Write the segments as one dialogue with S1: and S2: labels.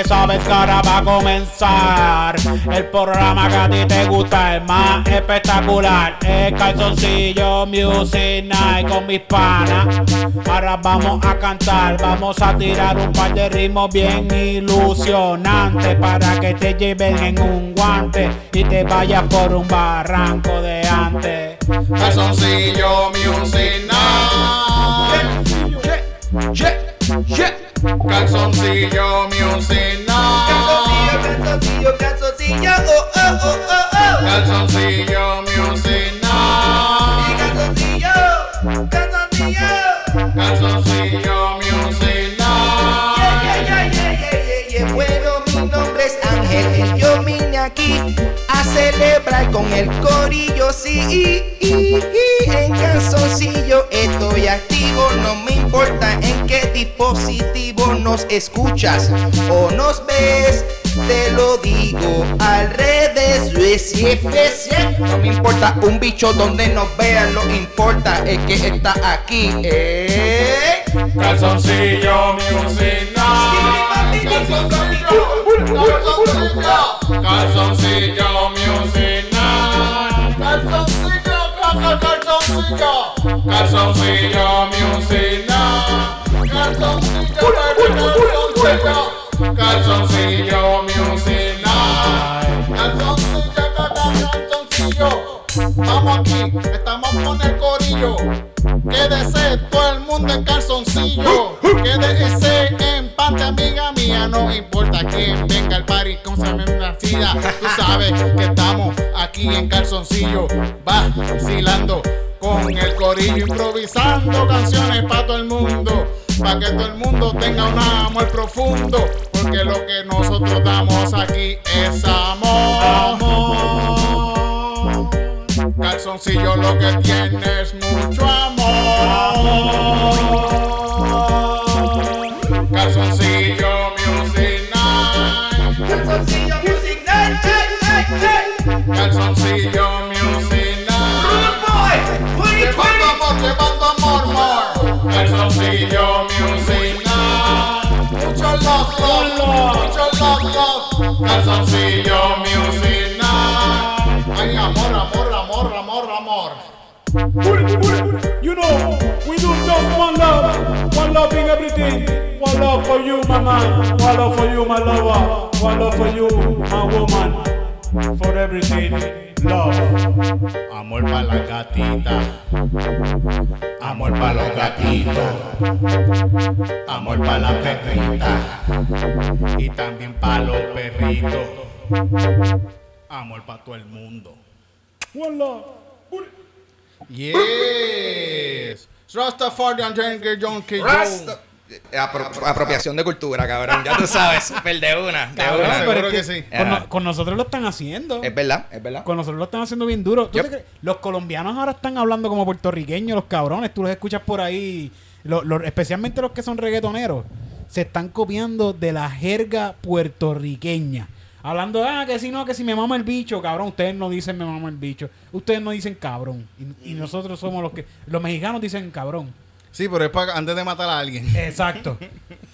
S1: Que sabes que ahora va a comenzar el programa que a ti te gusta, el más espectacular. Es Calzoncillo Music Night con mis panas. Ahora vamos a cantar, vamos a tirar un par de ritmos bien ilusionantes para que te lleven en un guante y te vayas por un barranco de antes.
S2: Calzoncillo Music Night. Calzoncillo Music Night.
S3: Calzoncillo, calzoncillo, oh, oh, oh, oh, oh.
S2: Calzoncillo Music Night.
S3: Calzoncillo, calzoncillo.
S2: Calzoncillo Music
S3: Yeah,
S2: Night.
S3: yeah, yeah, yeah, yeah, yeah. Bueno, mi nombre es Ángel y yo vine aquí celebrar con el corillo, sí. En calzoncillo estoy activo, no me importa en qué dispositivo nos escuchas o nos ves. Te lo digo al sí, sí. no me importa un bicho donde nos vean, lo importa es que está aquí. Eh.
S2: Calzoncillo Music Night. Calzoncillo. Calzoncillo. Calzoncillo Calzoncillo. Calzoncillo Music Night. Calzoncillo. Calzoncillo. Calzoncillo Music. Calzoncillo. Calzoncillo. Vamos aquí, estamos con el corillo. Quédese todo el mundo en calzoncillo. Quédese en pante, amiga mía. No importa quién venga al party con nacida. Tú sabes que estamos aquí en calzoncillo. Vacilando con el corillo, improvisando canciones para todo el mundo. Para que todo el mundo tenga un amor profundo. Porque lo que nosotros damos aquí es amor. Calzoncillo lo que tiene es mucho amor. Llevando amor, llevando amor, more. Calzoncillo Music Night. Mucho love, love, mucho love, love. Calzoncillo Music Night. Ay, amor, amor, amor, amor, amor.
S1: You know, we do just one love, one love in everything. One love for you, my man. One love for you, my lover. One love for you, my woman. For everything, love.
S2: Amor para la gatita. Amor para los gatitos. Amor para la perrita. Y también para los perritos. Amor para todo el mundo.
S1: One love.
S2: Yes. Rastafarian Jenker John K.
S3: Rasta- Apro- apropiación de cultura, cabrón. Ya tú sabes. Super de una. De
S1: Cabrón,
S3: una.
S2: seguro
S1: pero es
S2: que
S1: que
S2: sí.
S1: Con,
S3: Ajá.
S1: no- con nosotros lo están haciendo.
S3: Es verdad, es verdad.
S1: Con nosotros lo están haciendo bien duro. ¿Tú
S3: Yep.
S1: te crees? Los colombianos ahora están hablando como puertorriqueños, los cabrones. Tú los escuchas por ahí, lo- lo- especialmente los que son reggaetoneros. Se están copiando de la jerga puertorriqueña. Hablando, ah, que si no, que si me mama el bicho, cabrón. Ustedes no dicen me mama el bicho. Ustedes no dicen cabrón. Y, y nosotros somos los que. Los mexicanos dicen cabrón.
S2: Sí, pero es para antes de matar a alguien.
S1: Exacto.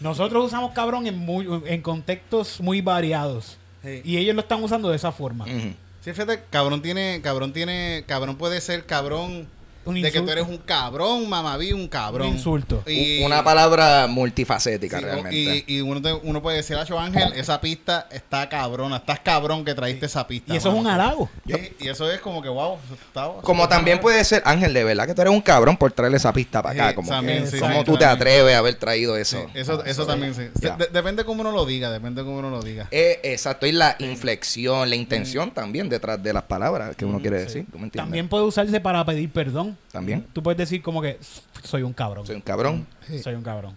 S1: Nosotros usamos cabrón en, muy, en contextos muy variados.
S2: Sí.
S1: Y ellos lo están usando de esa forma.
S3: Ujú.
S2: Sí, fíjate, cabrón tiene, cabrón tiene, cabrón puede ser cabrón
S1: Un
S2: de que tú eres un cabrón, mamaví, un cabrón.
S1: Un insulto.
S2: Y-
S3: Una palabra multifacética
S2: Sí,
S3: realmente.
S2: Y, y uno, te- uno puede decir, Acho Ángel, esa pista está cabrona, estás cabrón que traíste esa pista.
S1: Y eso es un
S2: mano".
S1: halago.
S2: Y, y eso es como que, wow, está-
S3: Como también puede ser, Ángel, de verdad que tú eres un cabrón por traerle esa pista para acá.
S2: Sí,
S3: Como,
S2: también,
S3: que-
S1: sí,
S3: ¿cómo
S2: sí,
S3: tú te atreves a haber traído
S2: Sí,
S3: eso?
S2: eso, eso también sí.
S3: Ya.
S2: De- depende cómo uno lo diga, depende cómo uno lo diga.
S3: Eh, exacto, y la inflexión, la intención también detrás de las palabras que uno quiere decir. ¿Tú me entiendes?
S1: También puede usarse para pedir perdón.
S3: También.
S1: Tú puedes decir como que soy un cabrón.
S3: Soy un cabrón.
S1: Soy un cabrón.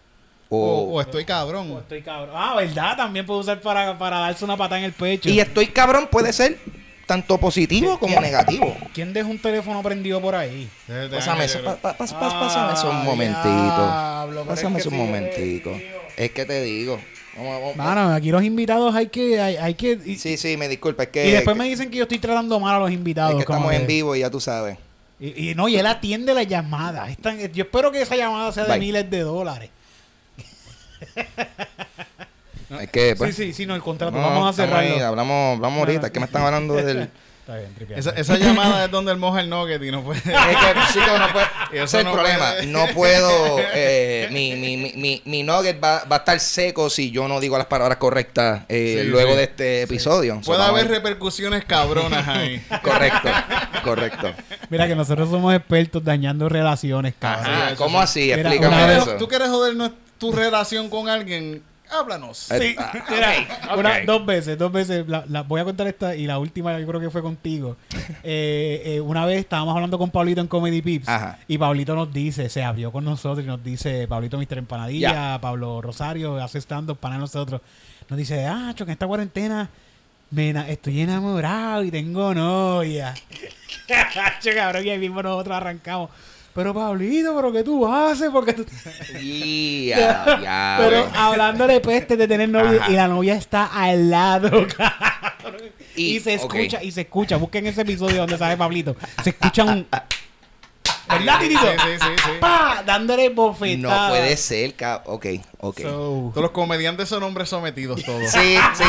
S2: O,
S3: O,
S2: o estoy cabrón.
S1: Estoy cabrón. Ah, ¿verdad? También puedo usar para, para darse una patada en el pecho.
S3: y estoy cabrón puede ser tanto positivo como negativo.
S1: ¿Quién deja un teléfono prendido por ahí?
S3: Pásame eso, pa- pa- pásame eso un
S1: Ah,
S3: momentito. Pásame
S1: es
S3: eso
S1: que
S3: un
S1: sí,
S3: momentico.
S1: tío.
S3: Es que te digo. Vamos, vamos,
S1: Mano, aquí los invitados hay que... Hay, hay que y,
S3: Sí, sí, me disculpa, es que,
S1: y después
S3: que-
S1: me dicen que yo estoy tratando mal a los
S3: es
S1: invitados.
S3: que
S1: como
S3: estamos en vivo y ya tú sabes.
S1: Y, y no, y él atiende la llamada. Es tan- yo espero que esa llamada sea de
S3: Bye.
S1: miles de dólares.
S3: Es que, pues,
S1: sí, sí, sí, no, el contrato.
S3: no,
S1: vamos a cerrarlo.
S3: hablamos, hablamos ahorita, que me están hablando del...
S1: Está bien, tripeando.
S2: Esa, esa llamada es donde él moja el nugget y no puede.
S3: Es que, chico, no puede. Ese es el
S2: no
S3: problema.
S2: puede.
S3: No puedo. eh, mi, mi, mi, mi, mi nugget va, va a estar seco si yo no digo las palabras correctas eh,
S2: Sí,
S3: luego
S2: sí.
S3: de este episodio. So,
S2: Puede haber repercusiones cabronas ahí.
S3: Correcto, correcto.
S1: Mira que nosotros somos expertos dañando relaciones, cabrón.
S3: Ajá, ¿Cómo
S2: sí.
S3: así?
S1: Mira,
S3: Explícame
S1: vez-
S3: eso.
S2: ¿Tú quieres joder no- tu relación con alguien? Háblanos.
S1: Sí, mira,
S3: ok,
S1: una-
S3: ok.
S1: dos veces, dos veces. La, la- voy a contar esta y la última yo creo que fue contigo. Eh, eh, una vez estábamos hablando con Pablito en Comedy Pips
S3: Ajá.
S1: y Pablito nos dice, se abrió con nosotros y nos dice, Pablito Mr. Empanadilla, Pablo Rosario, hace stand-up para nosotros. Nos dice, ah, que en esta cuarentena me estoy enamorado y tengo novia. Cabrón, y ahí mismo nosotros arrancamos. Pero Pablito, ¿pero qué tú haces? Porque tú...
S3: Ya, ya.
S1: Pero
S3: bro.
S1: hablando de peste de tener novia
S3: Ajá.
S1: y la novia está al lado, cabrón. Y,
S3: Y-
S1: se escucha, y se escucha. Busquen ese episodio donde sale Pablito. Se escucha un. ¿Verdad, Titito?
S2: Sí, sí, sí, sí.
S1: ¡Pa! Dándole bofetada.
S3: No puede ser, cab- Ok, ok.
S1: So,
S2: Todos los comediantes son hombres sometidos todos.
S3: Sí, sí.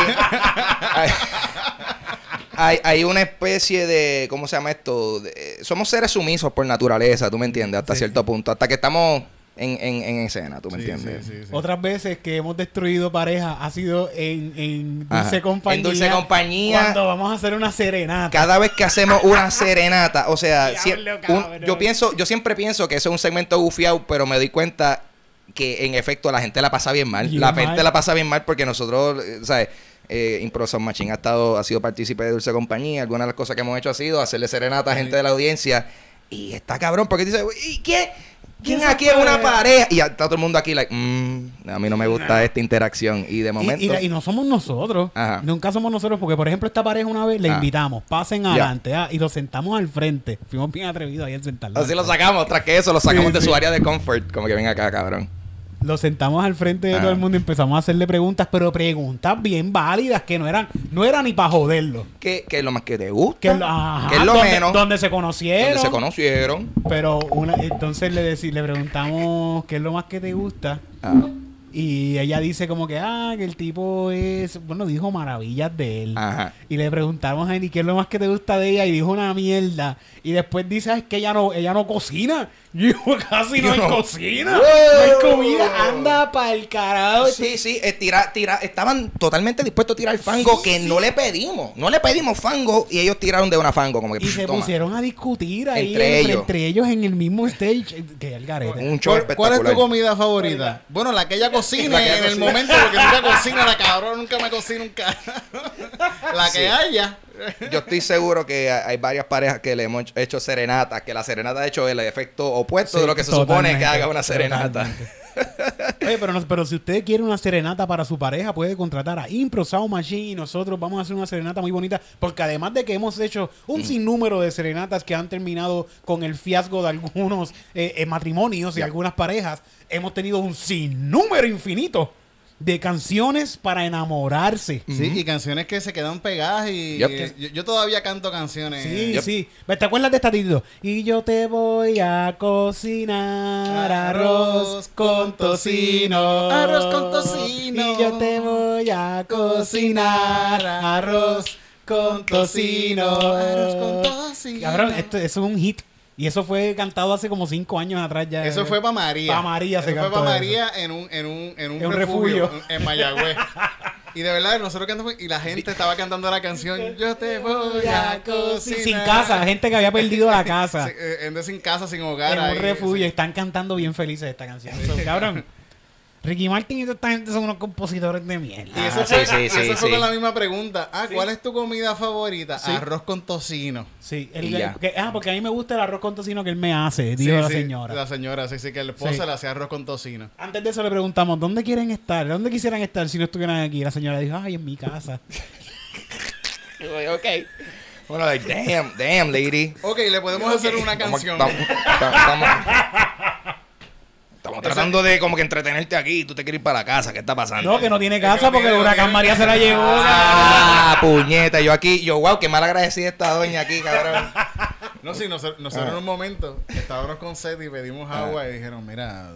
S3: Hay, hay, una especie de, ¿cómo se llama esto? De- somos seres sumisos por naturaleza, tú me entiendes, hasta cierto punto, hasta que estamos en, en, en escena, tú me
S2: Sí,
S3: entiendes.
S2: sí, sí, sí.
S1: Otras veces que hemos destruido pareja ha sido en, en
S3: Ajá.
S1: Dulce Compañía.
S3: En Dulce Compañía.
S1: Cuando vamos a hacer una serenata.
S3: Cada vez que hacemos una serenata, o sea, un- yo pienso, yo siempre pienso que eso es un segmento gufiado, pero me doy cuenta que en efecto la gente la pasa bien mal.
S1: Bien
S3: la
S1: mal.
S3: gente la pasa bien mal porque nosotros, eh, ¿sabes? Eh, Impro Sound Machine ha estado, ha sido partícipe de Dulce Compañía. Algunas de las cosas que hemos hecho ha sido hacerle serenata a gente de la audiencia. Y está cabrón, porque dice, ¿y qué? ¿Quién
S1: ¿Quién se
S3: aquí es una pareja? Y está todo el mundo aquí, like, "Mm, a mí no me gusta esta interacción. Y de momento.
S1: Y, la- y no somos nosotros.
S3: Ajá.
S1: Nunca somos nosotros. Porque, por ejemplo, esta pareja una vez le
S3: Ah.
S1: invitamos. Pasen adelante. ah, y los sentamos al frente. Fuimos bien atrevidos ahí en sentarlos.
S3: Así lo sacamos, tras que eso lo sacamos
S1: Sí,
S3: de
S1: sí.
S3: su área de comfort. Como que ven acá, cabrón.
S1: Lo sentamos al frente de
S3: Ah.
S1: todo el mundo y empezamos a hacerle preguntas, pero preguntas bien válidas que no eran, no era ni para joderlo.
S3: ¿Qué, qué es lo más que te gusta?
S1: Que, ajá,
S3: ¿Qué es lo
S1: donde,
S3: menos?
S1: donde se conocieron.
S3: donde se conocieron.
S1: Pero una, entonces le, deci- le preguntamos qué es lo más que te gusta.
S3: Ah.
S1: Y ella dice como que, ah, que el tipo es, bueno, dijo maravillas de él.
S3: Ajá.
S1: Y le preguntamos a Jenny qué es lo más que te gusta de ella y dijo una mierda. Y después dice, "Ah, es que ella no, ella no cocina. Yo, casi no hay cocina. No hay comida. Anda para el carajo.
S3: Sí, sí, eh, tira, tira, estaban totalmente dispuestos a tirar fango
S1: Sí,
S3: que
S1: sí.
S3: no le pedimos. No le pedimos fango y ellos tiraron de una fango. Como que,
S1: Y
S3: pff,
S1: se
S3: toma.
S1: pusieron a discutir ahí
S3: Entre
S1: entre,
S3: ellos.
S1: entre ellos en el mismo stage. eh, Que el garete.
S3: Un show
S2: ¿Cuál, cuál es tu comida favorita? Bueno, la que ella cocina
S3: La que ella
S2: en el momento, porque nunca cocina la cabrón, nunca me cocina un ca- La que
S3: Sí.
S2: haya.
S3: Yo estoy seguro que hay varias parejas que le hemos hecho serenata, que la serenata ha hecho el efecto opuesto
S1: Sí,
S3: de lo que se supone que haga una serenata.
S1: Oye, pero, no- pero si usted quiere una serenata para su pareja, puede contratar a Impro Sound Machine y nosotros vamos a hacer una serenata muy bonita. Porque además de que hemos hecho
S3: Mm.
S1: un sinnúmero de serenatas que han terminado con el fiasco de algunos eh, eh, matrimonios y algunas parejas, hemos tenido un sinnúmero infinito de canciones para enamorarse.
S2: Sí, y canciones que se quedan pegadas y
S3: Yep.
S2: eh, yo, yo todavía canto canciones.
S1: Sí,
S3: Yep.
S1: sí. ¿Te acuerdas de esta Tito? Y yo te voy a cocinar arroz con tocino.
S2: Arroz con tocino.
S1: Y yo te voy a cocinar arroz con tocino.
S2: Arroz con tocino.
S1: Cabrón, esto, es un hit. Y eso fue cantado hace como cinco años atrás ya.
S2: Eso fue para María.
S1: Pa' María se
S2: Eso
S1: cantó
S2: fue para
S1: eso.
S2: María en un, en un, en un,
S1: En
S2: refugio,
S1: refugio.
S2: en Mayagüez. Y de verdad, nosotros cantamos y la gente estaba cantando la canción Yo te voy a cocinar.
S1: Sin casa, gente que había perdido la casa.
S2: Sí, eh, gente sin casa, sin hogar.
S1: en
S2: ahí,
S1: un refugio.
S2: sí.
S1: Están cantando bien felices esta canción. So, cabrón. Ricky Martin y toda esta gente son unos compositores de mierda.
S2: Y eso
S3: Ah,
S2: fue,
S3: sí, sí,
S2: eso
S3: sí,
S2: fue con la misma pregunta. Ah, ¿cuál es tu comida favorita?
S1: Sí.
S2: Arroz con tocino.
S1: Sí, el- que- ah, porque a mí me gusta el arroz con tocino que él me hace, dijo
S2: Sí,
S1: la
S2: sí,
S1: señora.
S2: La señora, sí, sí, que el esposo
S1: Sí.
S2: le hacía arroz con tocino.
S1: Antes de eso le preguntamos, ¿dónde quieren estar? ¿Dónde quisieran estar si no estuvieran aquí? La señora dijo, ay, en mi casa.
S3: ok. Bueno, like, damn, damn, lady.
S2: Ok, le podemos hacer una canción.
S3: Vamos, estamos tratando de como que entretenerte aquí. Tú te quieres ir para la casa. ¿Qué está pasando?
S1: No, que no tiene casa
S2: no
S1: porque
S2: tiene,
S1: el huracán
S2: tiene.
S1: María se la llevó.
S3: Ah, puñeta. Yo aquí, yo, wow, qué mal agradecida esta doña aquí, cabrón.
S2: No, sí, nosotros, nosotros en un momento estábamos con sed y pedimos
S3: Ah.
S2: agua y dijeron, mira,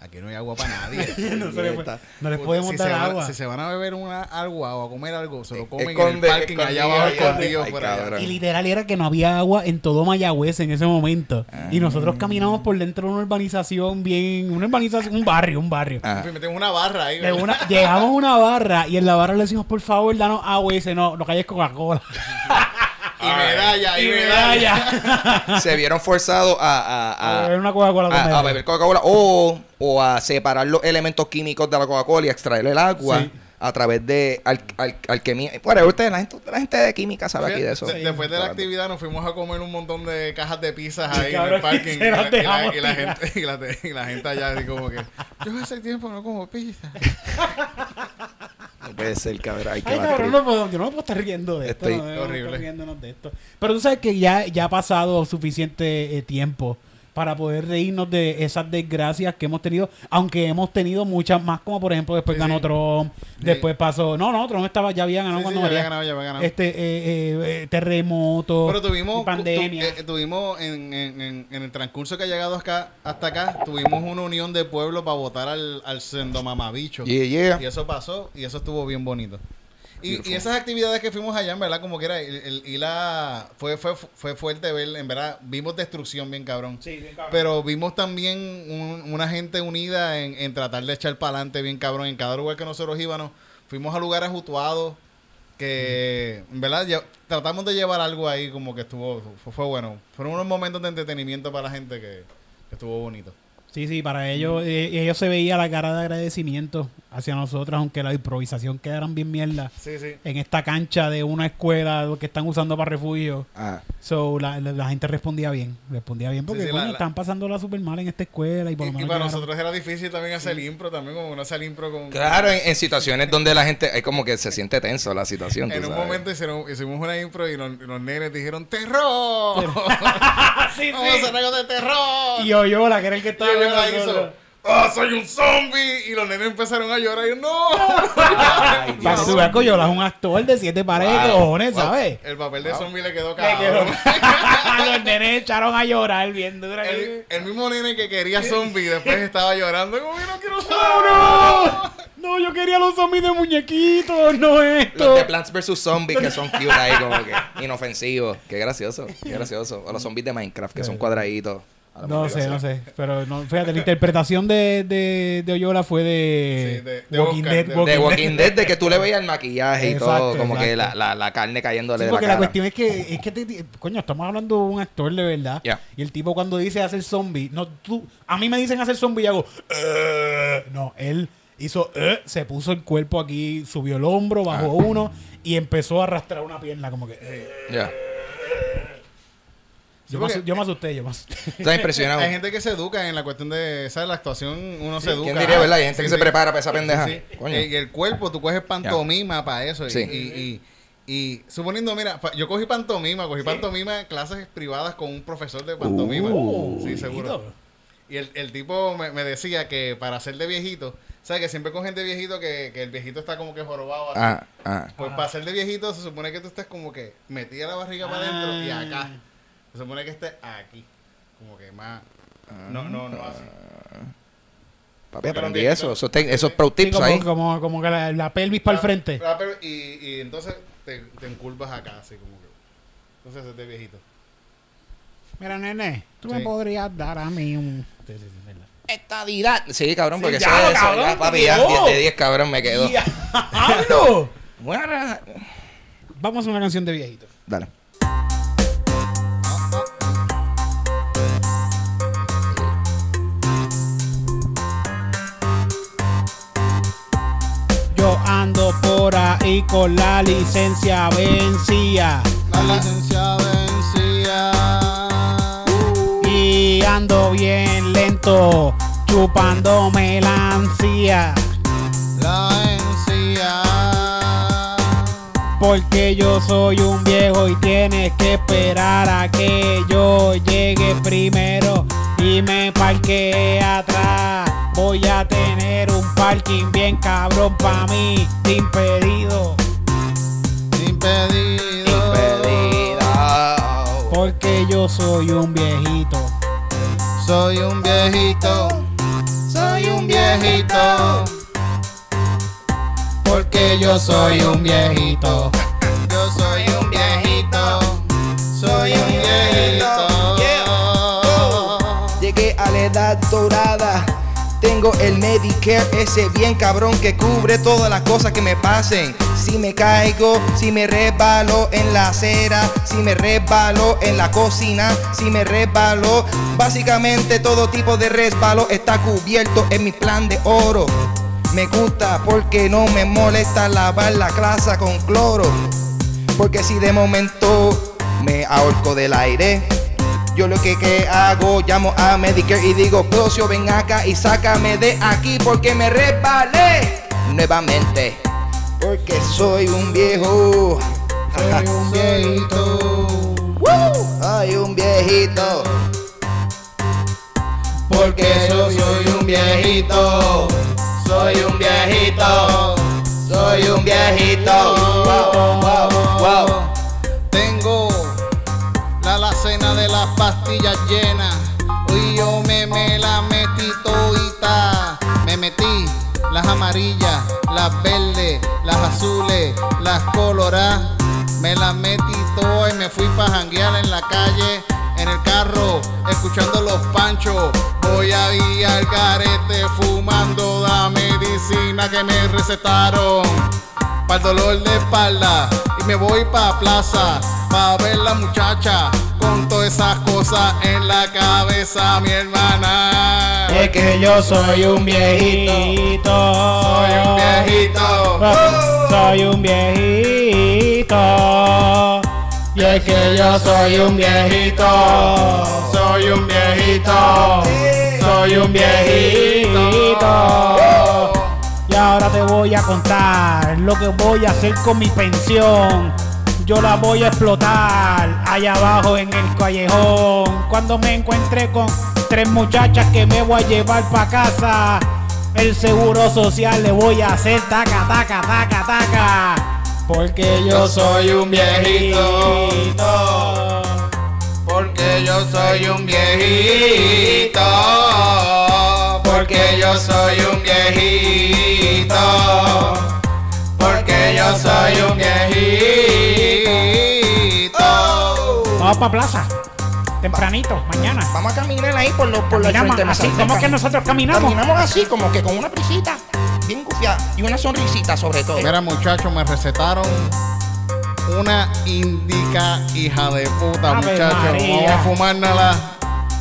S2: aquí no hay agua para nadie.
S1: no, se le puede- no les podemos
S2: si
S1: dar
S2: se van-
S1: agua.
S2: si se van a beber una agua o a comer algo, se lo comen
S3: Esconde,
S2: en el parking allá abajo escondido
S3: Ay,
S2: por allá.
S1: Y literal era que no había agua en todo Mayagüez en ese momento. Y nosotros caminamos por dentro de una urbanización bien, una urbanización, un barrio, un barrio.
S3: Ah.
S2: Y metemos una barra ahí.
S1: De llegamos a una barra y en la barra le decimos, por favor, danos agua. Y dice, no, lo que hay es Coca-Cola.
S2: Y medalla, y,
S1: Y
S2: medalla.
S1: medalla.
S3: Se vieron forzados a, a,
S1: A
S3: a,
S1: beber una Coca-Cola con
S3: a- beber Coca-Cola o, o a separar los elementos químicos de la Coca-Cola y a extraer el agua
S1: Sí.
S3: a través de al, al- alquimia. Bueno, ustedes, la gente, la gente de química sabe aquí de eso.
S2: De- Después de la actividad nos fuimos a comer un montón de cajas de pizzas ahí en el parking.
S1: y
S2: la, y la- y la gente, y, la, y la gente allá así como que yo hace tiempo no como pizza.
S3: No puede ser, cabrón. Hay que
S1: Ay, cabrón, no puedo- yo no me puedo estar riendo de esto.
S3: Estoy-
S1: no
S2: Horrible.
S1: estar riéndonos de esto. Pero tú sabes que ya, ya ha pasado suficiente eh, tiempo para poder reírnos de esas desgracias que hemos tenido, aunque hemos tenido muchas más, como por ejemplo después
S2: Sí,
S1: ganó
S2: sí.
S1: Trump, después pasó, no, no, Trump estaba, ya había ganado
S2: Sí, sí,
S1: cuando
S2: ya había ganado, ya había ganado.
S1: Este, eh, eh, eh, terremoto,
S2: Pero tuvimos,
S1: pandemia.
S2: tu- eh, tuvimos en, en- en- en el transcurso que ha llegado acá, hasta acá, tuvimos una unión de pueblo para votar al, al sendo mamabicho.
S3: Yeah, yeah.
S2: Y eso pasó y eso estuvo bien bonito. Y, y esas actividades que fuimos allá, en verdad, como que era, el, el- y la, fue, fue, fue fuerte ver, en verdad, vimos destrucción bien cabrón.
S1: Sí, bien cabrón.
S2: Pero vimos también un- una gente unida en, en tratar de echar para adelante bien cabrón. En cada lugar que nosotros íbamos, fuimos a lugares jutuados que, en verdad, tratamos de llevar algo ahí como que estuvo, fue, fue bueno. Fueron unos momentos de entretenimiento para la gente que, que estuvo bonito.
S1: Sí, sí, para ellos, eh, ellos se veía la cara de agradecimiento hacia nosotros, aunque la improvisación quedaran bien mierda
S2: Sí, sí.
S1: en esta cancha de una escuela que están usando para refugio.
S3: Ah.
S1: So, la, la- la gente respondía bien, respondía bien porque
S2: Sí, sí,
S1: coño,
S2: la- la-
S1: están pasándola súper mal en esta escuela y
S2: Y,
S1: por lo
S2: y
S1: menos
S2: para
S1: llegaron-
S2: nosotros era difícil también hacer impro, también como no hacer impro con...
S3: Claro, en, en situaciones donde la gente es como que se siente tenso la situación. tú
S2: En un
S3: sabes.
S2: momento hicieron- hicimos una impro y los, y los nenes dijeron ¡Terror!
S1: Sí,
S2: Vamos a hacer algo de terror.
S1: Y yo, yo, la que era el que
S2: Y
S1: estaba
S2: la hizo, ¡Ah, soy un zombie! Y los nenes empezaron a llorar y yo, ¡No!
S3: Ay,
S1: Para que tú veas, Coyola es un actor de siete paredes,
S3: Wow.
S1: cojones, ¿sabes?
S2: El papel de zombie le quedó cabrón.
S1: Los nenes echaron a llorar bien duro.
S2: El, el mismo nene que quería zombie después estaba llorando como yo no quiero
S1: ¡No,
S2: zombie.
S1: no! No, yo quería los zombies de muñequitos, no esto.
S3: Los de Plants vs. Zombies que son cute ahí, como que inofensivos. Qué gracioso, qué gracioso. O los zombies de Minecraft que son cuadraditos.
S1: No sé, no sé. Pero no, fíjate, la interpretación de, de, de Oyola fue de,
S2: Sí, de- de
S1: Walking
S2: Oscar,
S1: Dead.
S2: de-
S3: De Walking Dead, de que tú le veías el maquillaje y
S1: Exacto,
S3: todo, como que la, la, la carne cayéndole
S1: Sí,
S3: de la
S1: porque
S3: cara.
S1: la cuestión es que, es que te- coño, estamos hablando de un actor de verdad.
S3: Ya.
S1: Y el tipo cuando dice hacer zombie, no, tú, a mí me dicen hacer zombie y hago, "Eh". no, él hizo, "Eh", se puso el cuerpo aquí, subió el hombro, bajó
S3: Ah.
S1: uno y empezó a arrastrar una pierna como que, "Eh".
S3: Ya.
S1: Yo,
S2: Sí,
S1: me,
S2: porque-
S1: asu- yo me asusté, yo me asusté.
S3: Estás impresionado.
S2: Hay gente que se educa en la cuestión de, ¿sabes? La actuación, uno se educa.
S3: ¿Quién diría, verdad? Hay gente
S2: Sí,
S3: que se prepara para esa pendeja.
S2: Sí, sí.
S3: Coño.
S2: Eh, Y el cuerpo, tú coges pantomima para eso. y-
S3: Sí.
S2: Y, y, y suponiendo, mira, yo cogí pantomima, cogí pantomima clases privadas con un profesor de pantomima.
S3: Uh.
S2: sí, seguro. Y el, el tipo me, me decía que para ser de viejito, ¿sabes? Que siempre con gente viejito que, que el viejito está como que jorobado. así.
S3: Ah, ah.
S2: Pues para ser de viejito se supone que tú estés como que metida la barriga para adentro y acá. Se supone que estés aquí. Como que más... No, no, no así.
S3: Papi,
S2: Porque
S3: aprendí eso.
S2: viejitos-
S3: Esos, esos pro
S1: Sí,
S3: tips
S1: como,
S3: ahí.
S1: como, como que la, la pelvis para el frente.
S2: Ah, y, y entonces te, te enculpas acá, así como que... Entonces es de viejito.
S1: Mira, nene, tú me podrías dar a mí un... Sí, sí, sí, verdad.
S3: Estadidad. Sí, cabrón,
S1: Sí,
S3: porque
S1: ya,
S3: eso es eso.
S1: cabrón,
S3: Ya, papi, ya,
S1: Dios.
S3: 10 de 10, cabrón, me quedo.
S1: ¡Diablo!
S3: Buena.
S1: Vamos a una canción de viejito.
S3: Dale.
S1: Y con la licencia vencía.
S2: La licencia vencía.
S1: Y ando bien lento, chupándome la.
S2: La encía.
S1: Porque yo soy un viejo y tienes que esperar a que yo llegue primero y me parquee atrás. Voy a tener un parking bien cabrón pa' mí, impedido.
S2: Impedido.
S4: Impedida.
S1: Porque yo soy un viejito.
S2: Soy un viejito. Soy un viejito. Porque yo soy un viejito. Yo soy un viejito. Soy un viejito.
S3: Llegué a la edad dorada. Tengo el Medicare, ese bien cabrón que cubre todas las cosas que me pasen. Si me caigo, si me resbalo en la acera, si me resbalo en la cocina, si me resbalo. Básicamente todo tipo de resbalo está cubierto en mi plan de oro. Me gusta porque no me molesta lavar la clase con cloro. Porque si de momento me ahorco del aire, yo lo que, que hago, llamo a Medicare y digo, Procio, ven acá y sácame de aquí porque me resbalé nuevamente. Porque soy un viejo.
S2: Soy un viejito.
S3: ¡Woo! Soy un viejito.
S2: Porque yo soy un viejito. Soy un viejito.
S3: Soy un viejito.
S2: Pastillas llenas. Hoy yo me, me la metí todita. Me metí las amarillas, las verdes, las azules, las coloradas. Me las metí todas y me fui pa' janguear en la calle, en el carro, escuchando los panchos. Voy a ir al garete fumando la medicina que me recetaron para el dolor de espalda y me voy pa' plaza pa' ver la muchacha con todas esas en la cabeza, mi hermana.
S1: Es que yo soy un viejito.
S2: Soy un viejito.
S1: Soy un viejito. Y es que yo soy un viejito. Soy un viejito. Soy un viejito. Y ahora te voy a contar lo que voy a hacer con mi pensión. Yo la voy a explotar allá abajo en el callejón. Cuando me encuentre con tres muchachas que me voy a llevar pa' casa, el seguro social le voy a hacer taca, taca, taca, taca. Porque yo soy un viejito.
S2: Porque yo soy un viejito. Porque yo soy un viejito. Porque yo soy un viejito.
S1: Vamos pa' plaza. Tempranito, mañana.
S3: Vamos a caminar ahí por los por los
S1: Caminamos
S3: de
S1: así. ¿cómo que nosotros caminamos?
S3: Caminamos así, como que con una prisita, bien gufiada y una sonrisita sobre todo.
S2: Mira, muchachos, me recetaron una indica hija de puta, muchachos. Vamos a fumárnosla.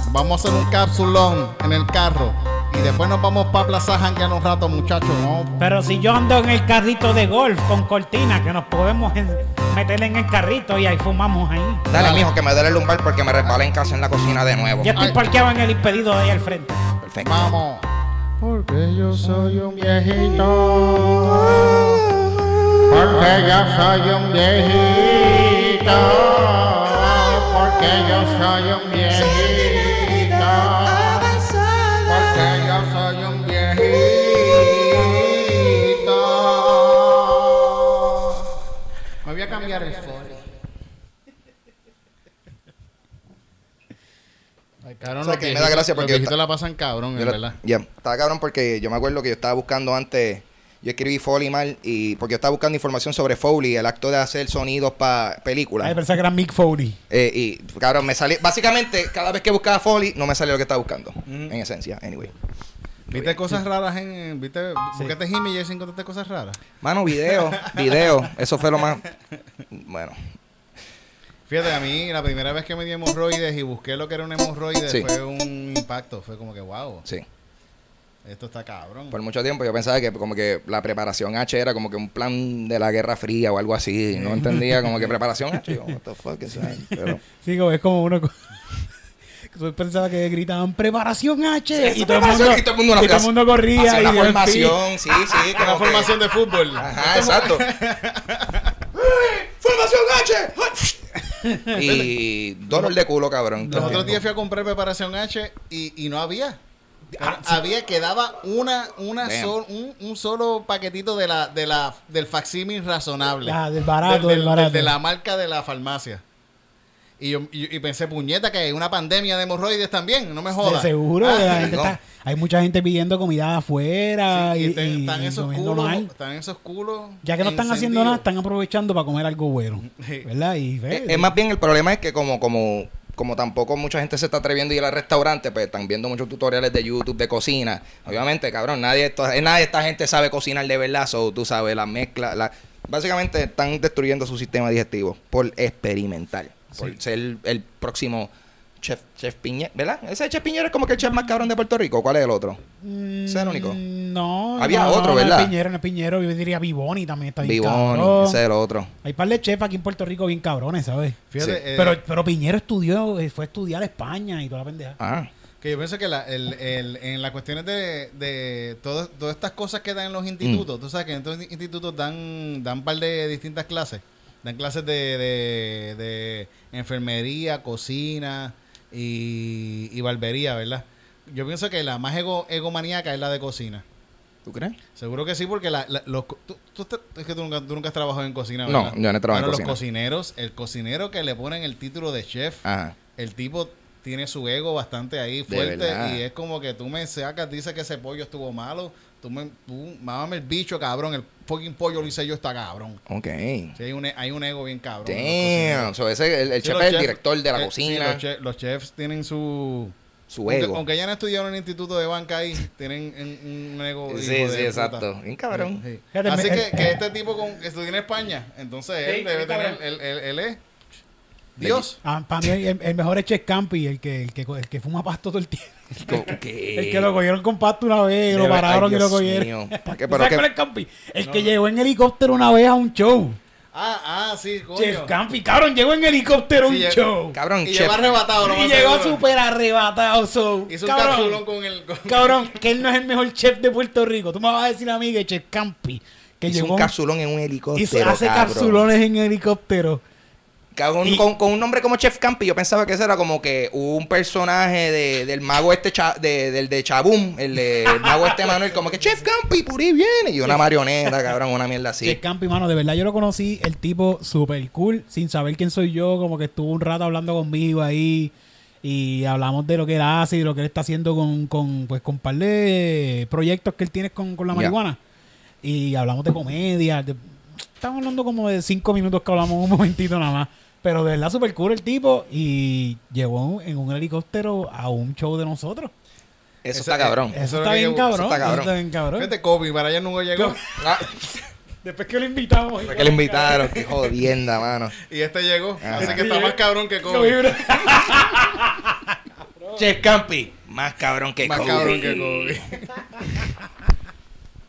S2: Vamos a hacer un capsulón en el carro. Y después nos vamos para Plaza Janguear un rato, muchachos. Vamos.
S1: Pero si yo ando en el carrito de golf con cortina, que nos podemos en- meter en el carrito y ahí fumamos ahí.
S3: Dale, mijo, que me duele el lumbar porque me resbalé en casa en la cocina de nuevo.
S1: Ya estoy
S2: Ay.
S1: parqueado en el impedido de ahí al frente.
S3: Perfecto.
S2: Vamos. Porque yo soy un viejito. Porque yo soy un viejito. Porque yo soy un viejito. Cambiar el folio. Ay, cabrón,
S3: O sea,
S2: los
S3: que me da gracia porque
S2: Los viejitos la pasan cabrón,
S3: Yo
S2: en verdad.
S3: Ya, estaba cabrón porque yo me acuerdo que yo estaba buscando antes, yo escribí Foley mal y porque yo estaba buscando información sobre Foley, el acto de hacer sonidos para películas.
S1: Ay, pensé que era Mick Foley.
S3: Eh, y cabrón, me salió, básicamente cada vez que buscaba Foley no me salía lo que estaba buscando, en esencia, anyway.
S2: ¿Viste cosas raras en. ¿Viste? ¿Buscaste Jimmy y Jason encontraste cosas raras?
S3: Mano, video, video, eso fue lo más, bueno,
S2: Fíjate, a mí la primera vez que me di hemorroides y busqué lo que era un hemorroide
S3: Sí.
S2: fue un impacto. Fue como que, wow.
S3: sí.
S2: Esto está cabrón.
S3: Por mucho tiempo yo pensaba que como que la preparación H era como que un plan de la Guerra Fría o algo así. No entendía como que preparación H. Yo, what the fuck is that? Pero,
S1: Sí, como- es como uno. Co- Yo pensaba que gritaban preparación H
S3: Sí,
S1: y, todo el mundo,
S3: y todo el mundo
S1: y todo el
S3: hacía-
S1: mundo corría. y
S3: una formación, sí, sí.
S2: Una
S3: como que-
S2: formación de fútbol.
S3: Ajá, exacto. ¡Formación H! y dolor de culo, cabrón.
S2: Los otros días fui a comprar preparación H y, y no había. Había, quedaba una, una sol- un, un solo paquetito de la, de la, del facsímil razonable.
S1: Ah, del barato, del barato.
S2: de la marca de la farmacia. Y yo y, y pensé, puñeta, que hay una pandemia de hemorroides también, no me
S1: De
S2: jodas.
S1: seguro,
S2: Ah,
S1: la gente
S3: no.
S1: está- hay mucha gente pidiendo comida afuera
S2: sí,
S1: y,
S2: y te-
S1: y-
S2: están
S1: y
S2: esos culos,
S1: mal.
S2: están esos culos.
S1: Ya que no están haciendo nada, están aprovechando para comer algo bueno.
S2: Sí.
S1: ¿Verdad? Y ve,
S3: Es, es más bien el problema es que como, como, como tampoco mucha gente se está atreviendo a ir al restaurante, pues están viendo muchos tutoriales de YouTube de cocina. Obviamente, cabrón, nadie, esto- nadie de esta gente sabe cocinar de verdad, so, tú sabes, la mezcla, la, básicamente están destruyendo su sistema digestivo por experimentar, por ser el, el próximo chef, chef Piñera, ¿verdad? Ese chef Piñera es como que el chef más cabrón de Puerto Rico, ¿cuál es el otro?
S1: Mm,
S3: ese es el único.
S1: No.
S3: Había
S1: no,
S3: otro,
S1: no,
S3: ¿verdad?
S1: No es Piñero, no Piñero. Yo diría Vivoni también está bien
S3: Vivoni,
S1: cabrón.
S3: ese es el otro.
S1: Hay par de chefs aquí en Puerto Rico bien cabrones, ¿sabes?
S2: Fíjate,
S3: Sí.
S2: eh,
S1: pero, pero Piñero estudió, eh, fue a estudiar a España y toda la pendeja.
S3: Ah,
S2: Que yo pienso que la- el- el- en las cuestiones de, de todas, todas estas cosas que dan en los institutos, tú sabes que en estos institutos dan, dan un par de distintas clases. Dan clases de, de, de enfermería, cocina y, y barbería, ¿verdad? Yo pienso que la más ego, egomaníaca es la de cocina.
S3: ¿tú crees?
S2: Seguro que sí, porque la, la- los, tú, tú es que tú nunca, tú nunca has trabajado en cocina,
S3: No,
S2: ¿verdad?
S3: yo no he trabajado en cocina.
S2: los cocineros, el cocinero que le ponen el título de chef,
S3: Ajá.
S2: el tipo tiene su ego bastante ahí fuerte y es como que tú me sacas, dice que ese pollo estuvo malo, tú me, tú, mámame el bicho, cabrón, el fucking pollo lo hice yo, está cabrón.
S3: Ok.
S2: Sí, hay, un, e- hay un ego bien cabrón.
S3: Damn. So, ese, el, el
S2: Sí,
S3: chef es el
S2: chefs-
S3: director de la
S2: eh,
S3: cocina.
S2: sí, los, chef- los chefs tienen su...
S3: su ego.
S2: aunque ya no estudiaron en el instituto de banca ahí, tienen un, un ego.
S3: Sí, sí,
S2: de
S3: exacto.
S2: puta.
S3: Bien cabrón.
S2: Sí. Así que, que este tipo con, estudió en España, entonces
S1: Sí,
S2: él debe tener, él, él, él es Dios.
S1: Ah, para mí el, el mejor es Chef Campi, el que, el que, el que fuma pasto todo el tiempo.
S3: ¿Qué?
S1: El que lo cogieron con pasto una vez, lo pararon
S3: ay,
S1: y lo cogieron.
S3: mío. ¿Para qué?
S1: ¿Tú
S3: Pero
S1: ¿Sabes
S3: qué-
S1: cuál es Campi? El que llegó en helicóptero una vez a un show.
S2: Ah, ah, sí, coño.
S1: Chef Campi, cabrón, llegó en helicóptero a un
S2: Sí, llegó-
S1: show.
S3: Cabrón,
S2: Y
S3: chef.
S2: llegó arrebatado, lo
S1: Y llegó súper arrebatado. So,
S2: Hizo un
S1: cabrón,
S2: capsulón con el. con-
S1: Cabrón, que él no es el mejor chef de Puerto Rico. Tú me vas a decir a mí que Chef Campi, que
S3: Hizo
S1: llegó
S3: un capsulón en un helicóptero.
S1: hizo- hace
S3: cabrón.
S1: capsulones en helicóptero. Y-
S3: con, con un nombre como Chef Campi, yo pensaba que ese era como que un personaje de, del mago este, cha- de, del de Chabum, el, de, el mago este Manuel, como que Chef Campi, por ahí viene. Y una marioneta, cabrón, una mierda así.
S1: Chef Campi, mano, de verdad yo lo conocí, el tipo super cool, sin saber quién soy yo, como que estuvo un rato hablando conmigo ahí y hablamos de lo que él hace y de lo que él está haciendo con, con pues con un par de proyectos que él tiene con, con la marihuana. Y hablamos de comedia, de- estamos hablando como de cinco minutos que hablamos un momentito nada más. Pero de verdad super cool el tipo y llegó en un helicóptero a un show de nosotros.
S3: Eso está cabrón.
S1: Eso,
S2: Eso
S1: está
S2: es
S1: bien
S2: lo
S1: cabrón.
S3: eso está
S1: Eso
S3: cabrón.
S1: está bien cabrón.
S2: Fíjate, Kobe, para allá nunca llegó.
S3: Ah,
S1: Después que lo invitamos.
S3: fue que le invitaron, qué jodienda, mano.
S2: Y este llegó.
S3: Ajá.
S2: Así que está más cabrón que
S1: Lo
S2: Kobe.
S3: Chef Campi, más cabrón que
S2: Más
S3: Kobe.
S2: cabrón que Kobe.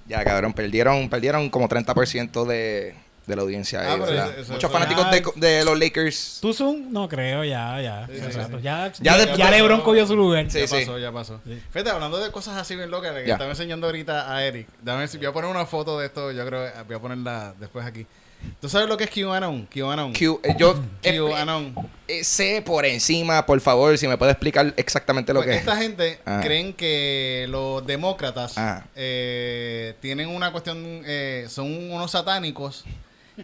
S3: Ya, cabrón, perdieron, perdieron como 30% de, de la audiencia.
S2: Ah,
S3: ahí,
S2: pero
S3: ¿verdad?
S2: eso- eso-
S3: Muchos
S2: eso-
S3: fanáticos
S1: Ah,
S3: de, de los Lakers.
S1: ¿Tú Zoom? No creo, ya, ya.
S2: Sí,
S1: Hace
S2: sí,
S1: rato.
S2: sí.
S1: Ya,
S3: Ya
S1: ya,
S3: después-
S1: ya LeBron cogió su lugar.
S3: Sí,
S2: ya
S3: sí.
S2: pasó, ya pasó. Fíjate, hablando de cosas así bien locas, que estaba enseñando ahorita a Eric. Dame voy a poner una foto de esto, yo creo, voy a ponerla después aquí. ¿Tú sabes lo que es QAnon? QAnon.
S3: Q- eh, yo eh,
S2: QAnon.
S3: eh, sé por encima, por favor, si me puede explicar exactamente lo
S2: Pues
S3: que
S2: esta
S3: es.
S2: gente
S3: Ah.
S2: creen que los demócratas
S3: Ah.
S2: eh, tienen una cuestión, eh, son unos satánicos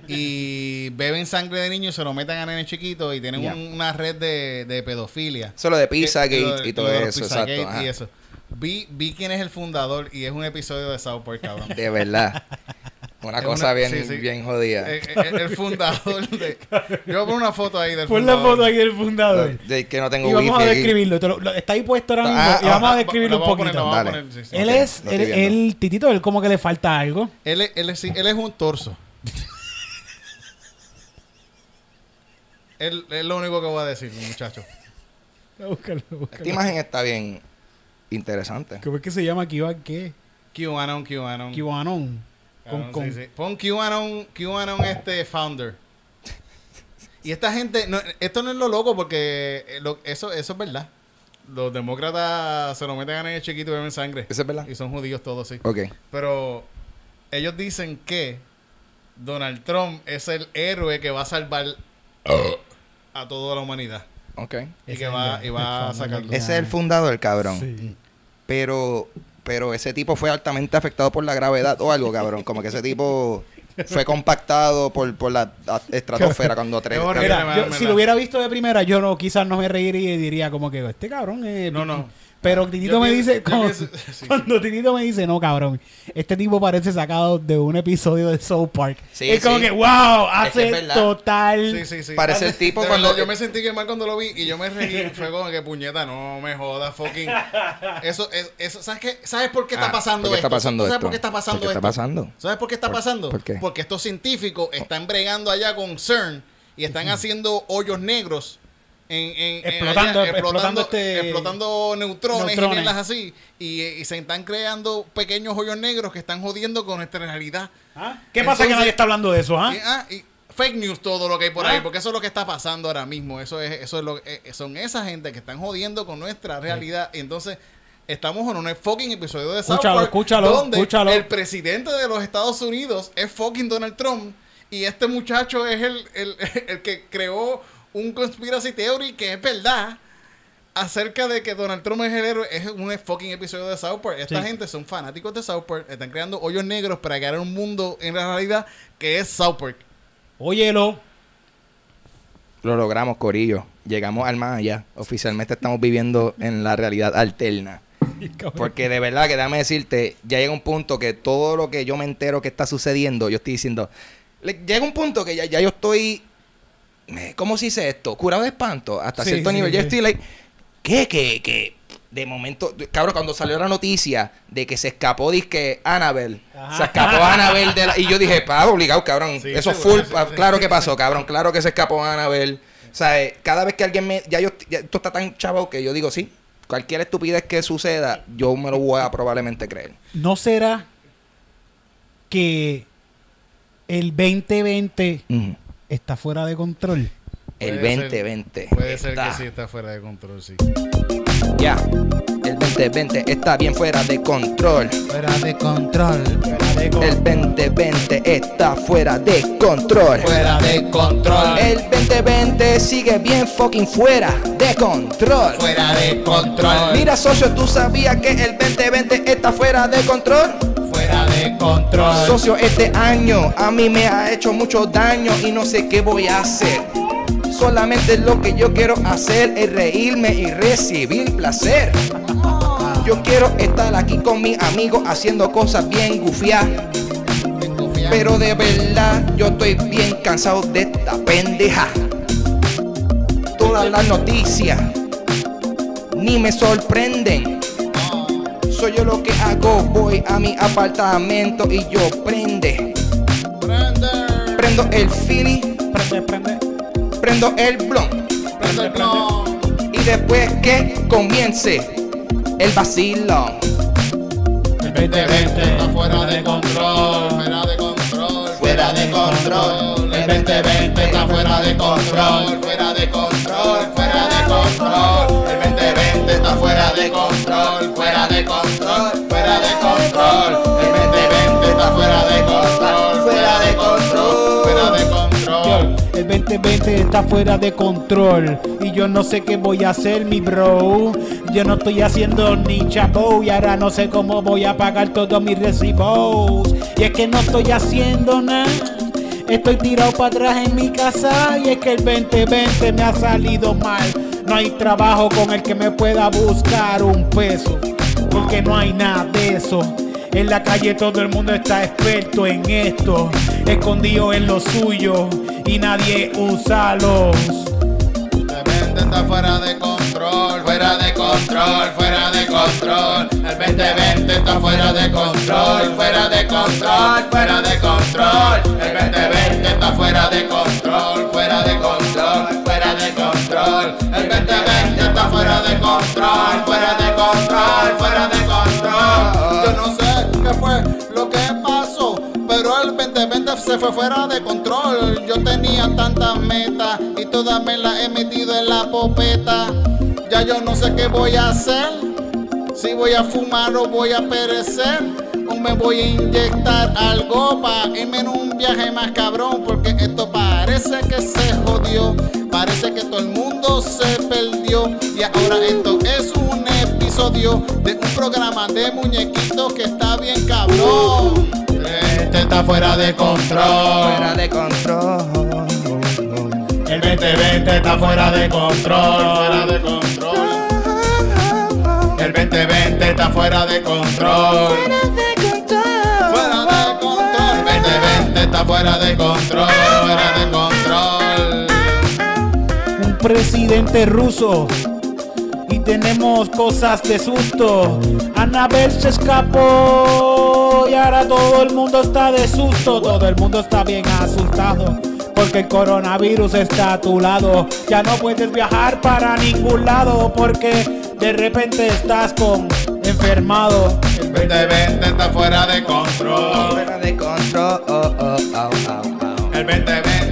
S2: y beben sangre de niños se lo meten a nenes chiquitos y tienen un- una red de, de pedofilia.
S3: Eso lo de
S2: Que-
S3: Pizzagate
S2: de-
S3: y todo eso, exacto. ajá.
S2: y eso. Vi, vi quién es el fundador y es un episodio de South Park, cabrón.
S3: De verdad. Una
S2: Es
S3: cosa
S2: una-
S3: bien,
S2: sí, sí.
S3: bien jodida.
S2: Eh, eh, el, fundador de... Yo voy a poner una foto ahí del
S1: Pon la
S2: fundador.
S1: foto aquí del fundador.
S3: de que no tengo
S1: Y vamos
S3: wifi
S1: a describirlo. Te lo- lo- está ahí puesto ahora mismo.
S3: Ah,
S1: y vamos
S3: ah,
S1: a describirlo un
S2: vamos a poner,
S1: poquito.
S2: lo vamos a
S3: Dale.
S2: poner, sí, sí.
S1: Él es, él, él, Titito, él como que le falta algo.
S2: Él, es- él, es, sí, él es un torso. Él es lo único que voy a decir, muchacho.
S1: Búscalo,
S3: Esta
S1: búscalo.
S3: imagen está bien. interesante.
S1: ¿Cómo es que se llama? ¿Kiwan qué?
S2: QAnon, QAnon.
S1: QAnon. Con,
S2: Cabrón,
S1: con-
S2: sí, sí. Pon QAnon, QAnon este founder. Y esta gente, no, esto no es lo loco porque eh, lo- eso, eso es verdad. Los demócratas se lo meten en el chiquito y beben sangre.
S3: ¿Eso es verdad?
S2: Y son judíos todos, sí.
S3: Ok.
S2: Pero ellos dicen que Donald Trump es el héroe que va a salvar a toda la humanidad.
S3: Ok.
S2: Y
S1: Ese
S2: que va,
S1: el-
S2: y va a
S1: el
S2: sacarlo.
S3: Ese es el fundador, cabrón.
S1: Sí.
S3: Pero, pero ese tipo fue altamente afectado por la gravedad o algo, cabrón. Como que ese tipo fue compactado por, por la estratosfera cuando tres.
S1: Si lo hubiera visto de primera, yo no, quizás no me reiría y diría como que este cabrón es...
S2: No, no.
S1: Pero Titito me
S2: pienso-
S1: dice, como-
S2: pienso- sí, sí.
S1: cuando Titito me dice, no, cabrón, este tipo parece sacado de un episodio de South Park.
S3: Sí,
S1: es como
S3: sí.
S1: que, wow,
S3: Es que
S1: hace
S3: es
S1: total...
S2: Sí, sí, sí.
S3: Parece el tipo
S2: De
S3: cuando-
S2: verdad, yo me sentí que mal cuando lo vi y yo me reí. Fue como que puñeta, no me jodas, fucking. Eso, es- eso, ¿sabes qué? ¿Sabes por qué está
S3: Ah,
S2: pasando
S3: ¿por qué
S2: esto?
S3: está pasando
S2: ¿Sabes
S3: esto?
S2: por qué está pasando
S3: ¿Por qué está
S2: esto?
S3: pasando?
S2: ¿Sabes por qué está
S3: ¿Por-
S2: pasando?
S3: por qué?
S2: Porque estos científicos están bregando allá con CERN y están haciendo hoyos negros. En, en- en
S1: Explotando-
S2: allá,
S1: explotando este-
S2: explotando neutrones,
S1: neutrones.
S2: y mierdas así. Y, y se están creando pequeños hoyos negros que están jodiendo con nuestra realidad.
S1: ¿Ah? ¿Qué pasa que nadie está hablando de eso, ah?
S2: Y, ah, y fake news todo lo que hay por
S1: Ah.
S2: ahí, porque eso es lo que está pasando ahora mismo. Eso es, eso es lo eh, son esa gente que están jodiendo con nuestra realidad. Entonces estamos en un fucking episodio de South
S1: Escúchalo,
S2: Park
S1: escúchalo,
S2: donde
S1: escúchalo.
S2: el presidente de los Estados Unidos es fucking Donald Trump y este muchacho es el, el, el que creó un conspiracy theory que es verdad acerca de que Donald Trump es el héroe es un fucking episodio de South Park. Esta
S1: Sí.
S2: gente son fanáticos de South Park, están creando hoyos negros para crear un mundo en la realidad que es South Park.
S1: Óyelo.
S3: Lo logramos, Corillo. Llegamos al más allá. Oficialmente estamos viviendo en la realidad alterna. Porque de verdad que déjame decirte, ya llega un punto que todo lo que yo me entero que está sucediendo, yo estoy diciendo, le- llega un punto que ya, ya yo estoy, ¿cómo se dice esto? Curado de espanto hasta
S1: Sí,
S3: cierto
S1: sí,
S3: nivel. Yo
S1: sí.
S3: estoy like, ¿qué? Que, que de momento, cabrón, cuando salió la noticia de que se escapó, que Annabelle,
S1: Ajá.
S3: se escapó Annabelle de la, y yo dije, pa, obligado, cabrón,
S2: Sí,
S3: eso full,
S2: sí,
S3: pa,
S2: sí.
S3: claro que pasó, cabrón, claro que se escapó Annabelle. O sea, eh, cada vez que alguien me, ya yo, ya esto está tan chavo que yo digo, sí, cualquier estupidez que suceda, yo me lo voy a probablemente creer.
S1: ¿No será que el 2020
S3: Ujú.
S1: Está fuera de control?
S3: El
S2: Puede ser-
S3: 2020.
S2: Puede ser que sí está fuera de control, sí.
S3: Ya. El 2020 está bien fuera de control.
S5: Fuera de control.
S1: Fuera de con-
S3: El 2020 está fuera de control.
S5: Fuera de control.
S3: El 2020 sigue bien fucking fuera de control.
S5: Fuera de control.
S3: Mira, socio, ¿tú sabías que el 2020 está fuera de control? Socio, este año a mí me ha hecho mucho daño y no sé qué voy a hacer. Solamente lo que yo quiero hacer es reírme y recibir placer. Yo quiero estar aquí con mis amigos haciendo cosas bien gufiadas. Pero de verdad yo estoy bien cansado de esta pendeja. Todas las noticias ni me sorprenden. Soy yo lo que hago, voy a mi apartamento y yo prende. Prendo el Philly,
S1: Prende, prende.
S3: prendo el blon.
S1: Prende, prende.
S3: Y después que comience el vacilón.
S1: El 2020
S2: está fuera de control, fuera de control,
S5: Fuera de control. El 2020 está fuera de control. Fuera de control. Fuera de control. El 2020 está fuera de control. Fuera de control. Fuera de control. El 2020 está fuera de control. Fuera de control. Fuera de control.
S1: El 2020 está fuera de control y yo no sé qué voy a hacer, mi bro. Yo no estoy haciendo ni chapo y ahora no sé cómo voy a pagar todos mis recibos. Y es que no estoy haciendo nada. Estoy tirado para atrás en mi casa y es que el 2020 me ha salido mal. No hay trabajo con el que me pueda buscar un peso, porque no hay nada de eso. En la calle todo el mundo está experto en esto, escondido en lo suyo y nadie usa los.
S2: El 2020 está fuera de control,
S5: Fuera de control, fuera de control. El 2020 está fuera de control, fuera de control, fuera de control. El 2020 está fuera de control, fuera de control, fuera de control. El 2020 está fuera de control,
S2: fuera de control, fuera de control. Yo no sé qué fue lo que pasó, pero el 2020 se fue fuera de control. Yo tenía tantas metas me las he metido en la popeta. Ya yo no sé qué voy a hacer, si voy a fumar o voy a perecer. O me voy a inyectar algo para irme en un viaje más cabrón. Porque esto parece que se jodió. Parece que todo el mundo se perdió. Y ahora esto es un episodio de un programa de muñequitos que está bien cabrón. Este está fuera de control.
S3: Fuera de control.
S1: El 2020 está fuera de control.
S2: Fuera de control.
S1: El 2020 está fuera de control.
S2: Fuera de control. 2020 está fuera de control. Fuera de control.
S1: Un presidente ruso. Y tenemos cosas de susto. Anabel se escapó. Y ahora todo el mundo está de susto. Todo el mundo está bien asustado. Porque el coronavirus está a tu lado. Ya no puedes viajar para ningún lado. Porque de repente estás con enfermado.
S2: El 2020 está fuera de control.
S3: Fuera de control. Oh, oh, oh.
S2: El 2020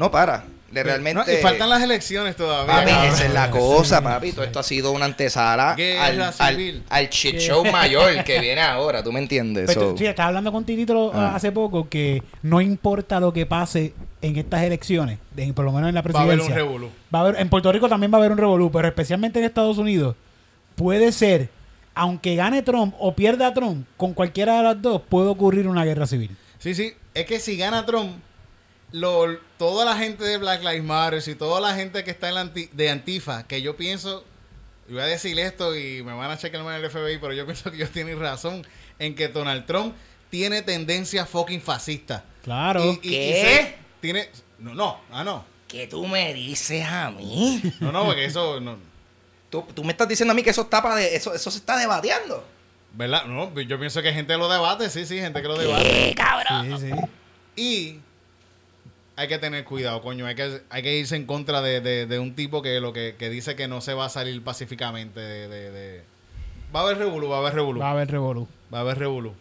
S2: No
S3: para. De realmente.
S6: No, y faltan las elecciones todavía.
S3: Papi,
S6: cabrón.
S3: esa es la cosa, papi. Todo esto ha sido una antesala al, al,
S6: civil.
S3: al shit show mayor que viene ahora. ¿Tú me entiendes?
S1: Pero
S3: So,
S1: tú- sí, estaba hablando con Titito
S3: Ah.
S1: hace poco que no importa lo que pase en estas elecciones, de- por lo menos en la
S6: Va a haber
S1: presidencia.
S6: un revolú.
S1: Va a haber- en Puerto Rico también va a haber un revolú, pero especialmente en Estados Unidos, puede ser, aunque gane Trump o pierda Trump, con cualquiera de las dos, puede ocurrir una guerra civil.
S6: Sí, sí. Es que si gana Trump, lo, toda la gente de Black Lives Matter y toda la gente que está en la anti- de Antifa, que yo pienso, y voy a decir esto y me van a checar en el FBI, pero yo pienso que ellos tienen razón en que Donald Trump tiene tendencia fucking fascista.
S1: Claro.
S6: Y- y- y
S3: ¿Qué?
S6: se- tiene, no, no, ah, no.
S3: ¿Qué tú me dices a mí?
S6: No, no, porque eso, no,
S3: ¿Tú, tú me estás diciendo a mí que eso está para de, eso, eso se está debatiendo.
S6: ¿verdad? No, yo pienso que gente lo debate, sí, sí, gente que lo debate.
S1: Sí, sí.
S6: Y hay que tener cuidado, coño. Hay que, hay que irse en contra de, de- de un tipo que lo que, que dice que no se va a salir pacíficamente de... de- de- Va a haber revolú, va a haber revolú.
S1: Va a haber revolú.
S6: Va a haber revolú.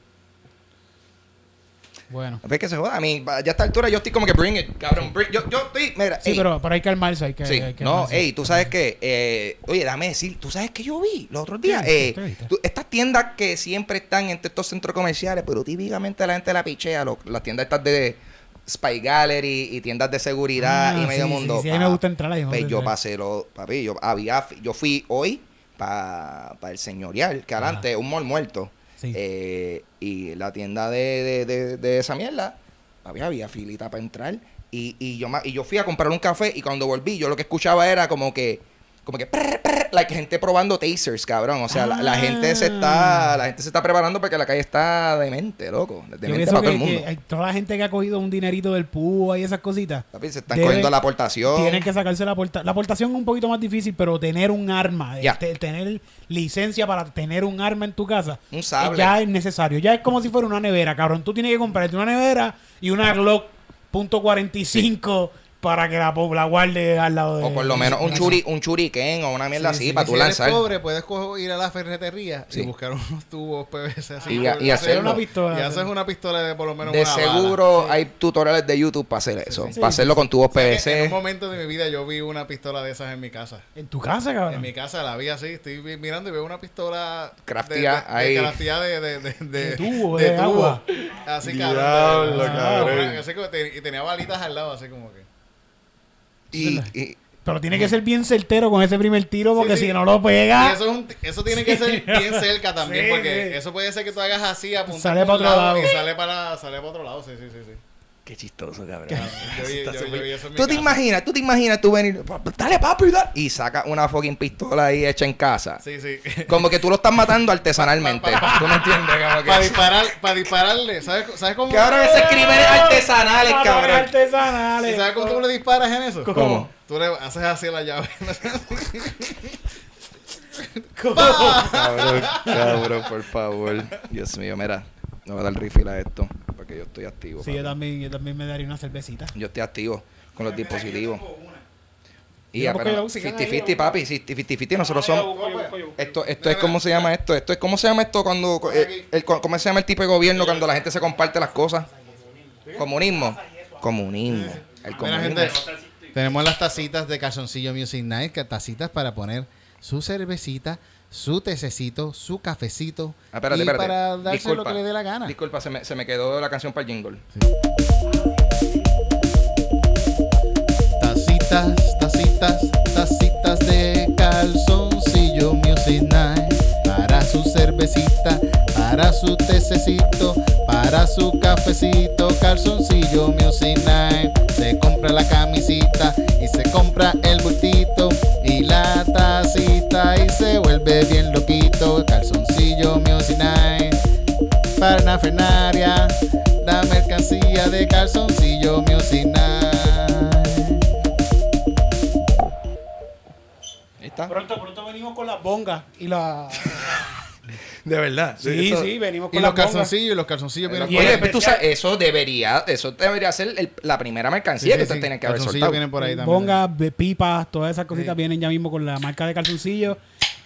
S1: Bueno.
S3: Es que se joda. A mí, ya a esta altura yo estoy como que bring it, cabrón. bring- yo, yo estoy, mira.
S1: Sí,
S3: ey,
S1: pero, pero hay que calmarse, hay que,
S3: Sí,
S1: hay que
S3: no,
S1: calmarse.
S3: ey, tú sabes que, eh, oye, déjame decir, tú sabes que yo vi los otros días, eh, estas tiendas que siempre están entre estos centros comerciales, pero típicamente la gente la pichea, lo- las tiendas estas de Spy Gallery y tiendas de seguridad
S1: Ah,
S3: y medio
S1: sí,
S3: mundo.
S1: sí, a mí me gusta entrar ahí,
S3: Pues yo pasé lo, papi, yo había, yo fui hoy para el señorial, que adelante, un mall muerto.
S1: Sí.
S3: Eh, y la tienda de, de, de, de esa mierda, había, había filita para entrar. Y, y, yo, y yo fui a comprar un café y cuando volví, yo lo que escuchaba era como que, como que, prr, prr, like gente probando tasers, cabrón. O sea, la, la gente se está, la gente se está preparando porque la calle está demente, loco. Demente para todo el mundo.
S1: que toda la gente que ha cogido un dinerito del PUA y esas cositas.
S3: Papi, se están
S1: debe-
S3: cogiendo la aportación.
S1: Tienen que sacarse la aportación. La aportación es un poquito más difícil, pero tener un arma, este, tener licencia para tener un arma en tu casa,
S3: Un
S1: eh,
S3: sable.
S1: ya es necesario. Ya es como si fuera una nevera, cabrón. Tú tienes que comprarte una nevera y una Glock .45 para que la, la guarde al lado de.
S3: O por lo menos un churi, un churiquén o una mierda así para
S2: si
S3: tú
S2: eres
S3: lanzar.
S2: pobre, puedes ir a la ferretería
S3: Sí.
S2: y buscar unos tubos PVC así.
S3: Y
S2: hacer
S1: una pistola.
S2: Y haces una pistola de por lo menos
S3: De
S2: una bala.
S3: seguro hay tutoriales de YouTube para hacer eso.
S1: sí.
S3: para hacerlo con tubos
S2: que En un
S3: PVC.
S2: momento de mi vida yo vi una pistola de esas en mi casa.
S1: En tu casa,
S2: En
S1: cabrón.
S2: mi casa la vi así, estoy mirando y veo una pistola
S3: Crafteada
S2: de, de,
S3: ahí.
S2: de, de, de, de,
S1: De tubo, de
S2: tubo.
S1: agua.
S2: Así cabrón. y tenía balitas al lado, así como que.
S3: Y, y-
S1: Pero tiene que ser bien certero con ese primer tiro porque
S2: Sí, sí.
S1: si no lo pega.
S2: Y eso, es un- eso tiene que ser bien cerca también,
S1: Sí,
S2: porque eso puede ser que tú hagas así, apuntar
S1: Sale para otro lado.
S2: y sale para, sale para otro lado. Sí, sí, sí. sí.
S3: Qué chistoso, cabrón.
S2: Yo yo- yo eso
S3: Tú te
S2: casa.
S3: imaginas, tú te imaginas tú venir, dale papi, dale. Y saca una fucking pistola ahí hecha en casa.
S2: Sí, sí.
S3: Como que tú lo estás matando artesanalmente. ¿Tú me entiendes? Como
S2: para disparar, para dispararle, ¿sabes, ¿sabes cómo?
S3: Cabrón, ese crímenes artesanales, cabrón.
S2: ¿Y
S1: artesanales.
S2: sabes cómo tú le disparas en eso?
S3: ¿Cómo?
S2: Tú le haces así la llave.
S3: Cabrón, cabrón, por favor. Dios mío, mira. No voy a dar refill a esto. Porque yo estoy activo.
S1: Sí, yo también, yo también me daría una cervecita.
S3: Yo estoy activo con los dispositivos. Y
S1: sigan
S3: 50-50,
S1: ahí,
S3: papi. 50-50, nosotros somos. Esto, esto es como se llama esto. Esto es como se llama esto cuando. eh, el- ¿Cómo se llama el tipo de gobierno cuando la gente se comparte las cosas? Comunismo. Comunismo. El
S2: Mira,
S3: comunismo.
S2: gente, tenemos las tacitas de Calzoncillo Music Night, que tacitas para poner su cervecita, su tececito, su cafecito
S3: Ah, espérate,
S2: y
S3: espérate.
S2: para darse
S3: Disculpa.
S2: lo que le dé la gana.
S3: Disculpa, se me, se me quedó la canción para el jingle.
S2: Tacitas, tacitas, tacitas de calzoncillo Music Night. Para su cervecita, para su tececito, para su cafecito, calzoncillo Music Night. Se compra la camisita y se compra el bultito y se vuelve bien loquito. Calzoncillo Music Night. Parafernaria, la mercancía de calzoncillo Music Night.
S3: Ahí está.
S1: Pronto, pronto venimos con las bongas y la.
S3: De verdad.
S1: Sí, sí, venimos
S2: Y
S1: con
S2: los
S1: las bongas.
S2: calzoncillos, y los calzoncillos vienen
S1: Y
S3: Oye, pero tú sabes, eso debería, eso debería ser el- la primera mercancía que ustedes tienen que haber
S2: Calzoncillos
S3: soltado.
S2: vienen por ahí también.
S1: Bongas, pipas, todas esas cositas
S2: Sí.
S1: vienen ya mismo con la marca de calzoncillos.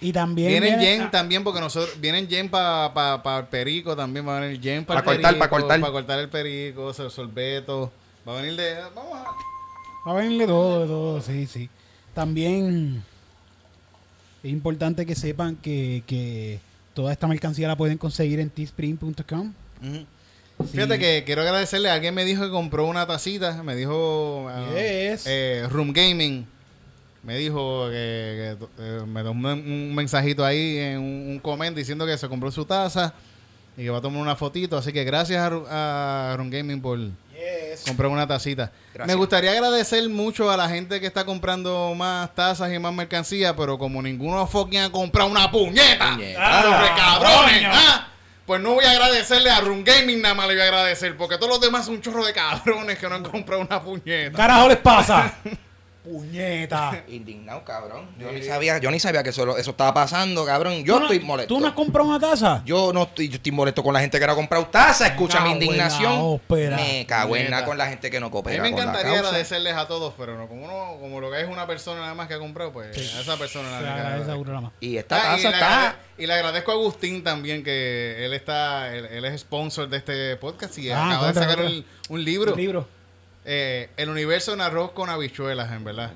S1: Y también.
S2: Vienen
S1: viene-
S2: yen también porque nosotros vienen yen para pa, pa el perico también va a venir yen para
S3: Pa' cortar, pa' cortar.
S2: para cortar el perico, el sorbeto, va a venir de vamos a
S1: Va a venirle todo, de todo, sí, sí. También es importante que sepan que, que toda esta mercancía la pueden conseguir en teespring.com. Sí.
S2: Fíjate que quiero agradecerle. Alguien me dijo que compró una tacita. Me dijo.
S1: Yes.
S2: eh, Room Gaming. Me dijo que, que, eh, me dio un, un mensajito ahí en un, un comment diciendo que se compró su taza y que va a tomar una fotito. Así que gracias a, a Gaming por comprar una tacita.
S3: Gracias.
S2: Me gustaría agradecer mucho a la gente que está comprando más tazas y más mercancía, pero como ninguno fucking ha comprado una puñeta,
S3: Puñeta.
S2: sobre
S1: Ah,
S2: cabrones. ¿ah? Pues no voy a agradecerle a Room Gaming, nada más le voy a agradecer, porque todos los demás son un chorro de cabrones que no han comprado una puñeta.
S1: carajo les pasa? Puñeta.
S3: Indignado, cabrón. Yo ni sabía, yo ni sabía que eso, lo- eso estaba pasando, cabrón. Yo
S1: ¿Tú no-
S3: estoy molesto.
S1: ¿Tú no has comprado una taza?
S3: Yo no estoy, yo estoy molesto con la gente que no ha comprado taza. Escucha mi indignación.
S1: ópera.
S3: Me cago en
S2: Neta.
S3: nada con la gente que no
S2: A mí
S3: coopera
S2: me encantaría agradecerles a todos, pero no, como uno, como lo que es una persona nada más que ha comprado, pues a esa persona nada más.
S1: nada.
S3: Y esta
S2: Ah, y,
S3: está...
S2: y le agradezco a Agustín también que él está, él, él es sponsor de este podcast y
S1: Ah,
S2: acaba de sacar
S1: contra.
S2: el- un libro.
S1: Un libro.
S2: Eh, el universo en arroz con habichuelas, en verdad.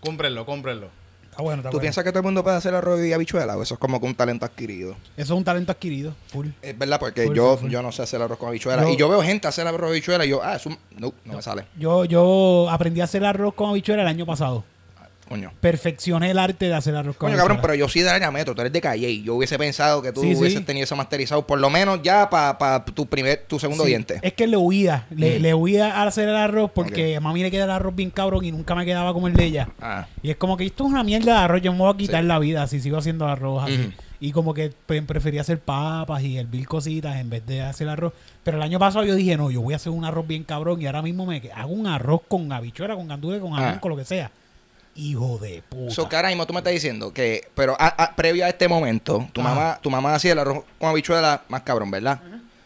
S2: Cómprenlo, cómprenlo.
S1: Está bueno, está
S3: ¿Tú
S1: bueno.
S3: piensas que todo el mundo puede hacer arroz y habichuela? ¿O eso es como que un talento adquirido?
S1: Eso es un talento adquirido. Full.
S3: Es verdad, porque
S1: Full,
S3: yo,
S1: full, full.
S3: yo no sé hacer arroz con habichuela.
S1: Yo-
S3: y yo veo gente hacer arroz con habichuela y yo, ah, es un... No, no me sale.
S1: Yo, yo aprendí a hacer arroz con habichuela el año pasado.
S3: Coño.
S1: Perfeccioné el arte de hacer arroz con
S3: Coño, cabrón, pero yo sí de área metro, tú eres de Calle. Yo hubiese pensado que tú
S1: Sí, sí.
S3: hubieses tenido eso masterizado, por lo menos ya para tu primer, tu segundo
S1: Sí,
S3: diente.
S1: Es que le huía. Le,
S3: Mm.
S1: le huía a hacer el arroz porque a mami le queda el arroz bien cabrón y nunca me quedaba como el de ella.
S3: Ah,
S1: Y es como que esto es una mierda de arroz. Yo me voy a quitar la vida si sigo haciendo arroz así. Y como que pre- prefería hacer papas y hervir cositas en vez de hacer arroz. Pero el año pasado yo dije, no, yo voy a hacer un arroz bien cabrón. Y ahora mismo me hago un arroz con habichuela, con gandules, con jamón,
S3: Ah.
S1: con lo que sea. Hijo de puta.
S3: So que ahora mismo tú me estás diciendo que, pero a- a- previo a este momento, tu mamá, tu mamá hacía el arroz con habichuela más cabrón, ¿verdad?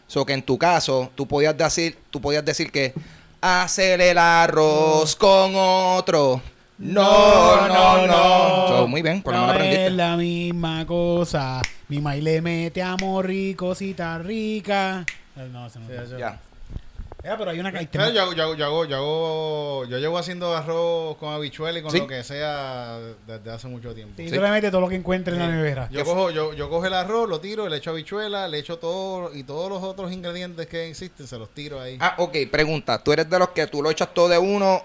S3: So que en tu caso, tú podías decir, tú podías decir que, hacer el arroz con otro. No, no, no. So, muy bien, por lo
S1: no
S3: menos
S1: es
S3: aprendiste.
S1: la misma cosa. Mi maíz le mete amor rico, cosita rica. No, no.
S2: Sí,
S3: Ya.
S1: Ya, pero hay una hay
S2: Claro, yo, yo, yo, yo, yo llevo haciendo arroz con habichuela y con
S3: Sí.
S2: lo que sea desde hace mucho tiempo.
S1: Sí,
S3: Sí.
S1: todo lo que encuentres en la nevera.
S2: Yo cojo, yo, yo cojo el arroz, lo tiro, le echo habichuela, le echo todo y todos los otros ingredientes que existen, se los tiro ahí.
S3: Ah, ok, pregunta. ¿Tú eres de los que tú lo echas todo de uno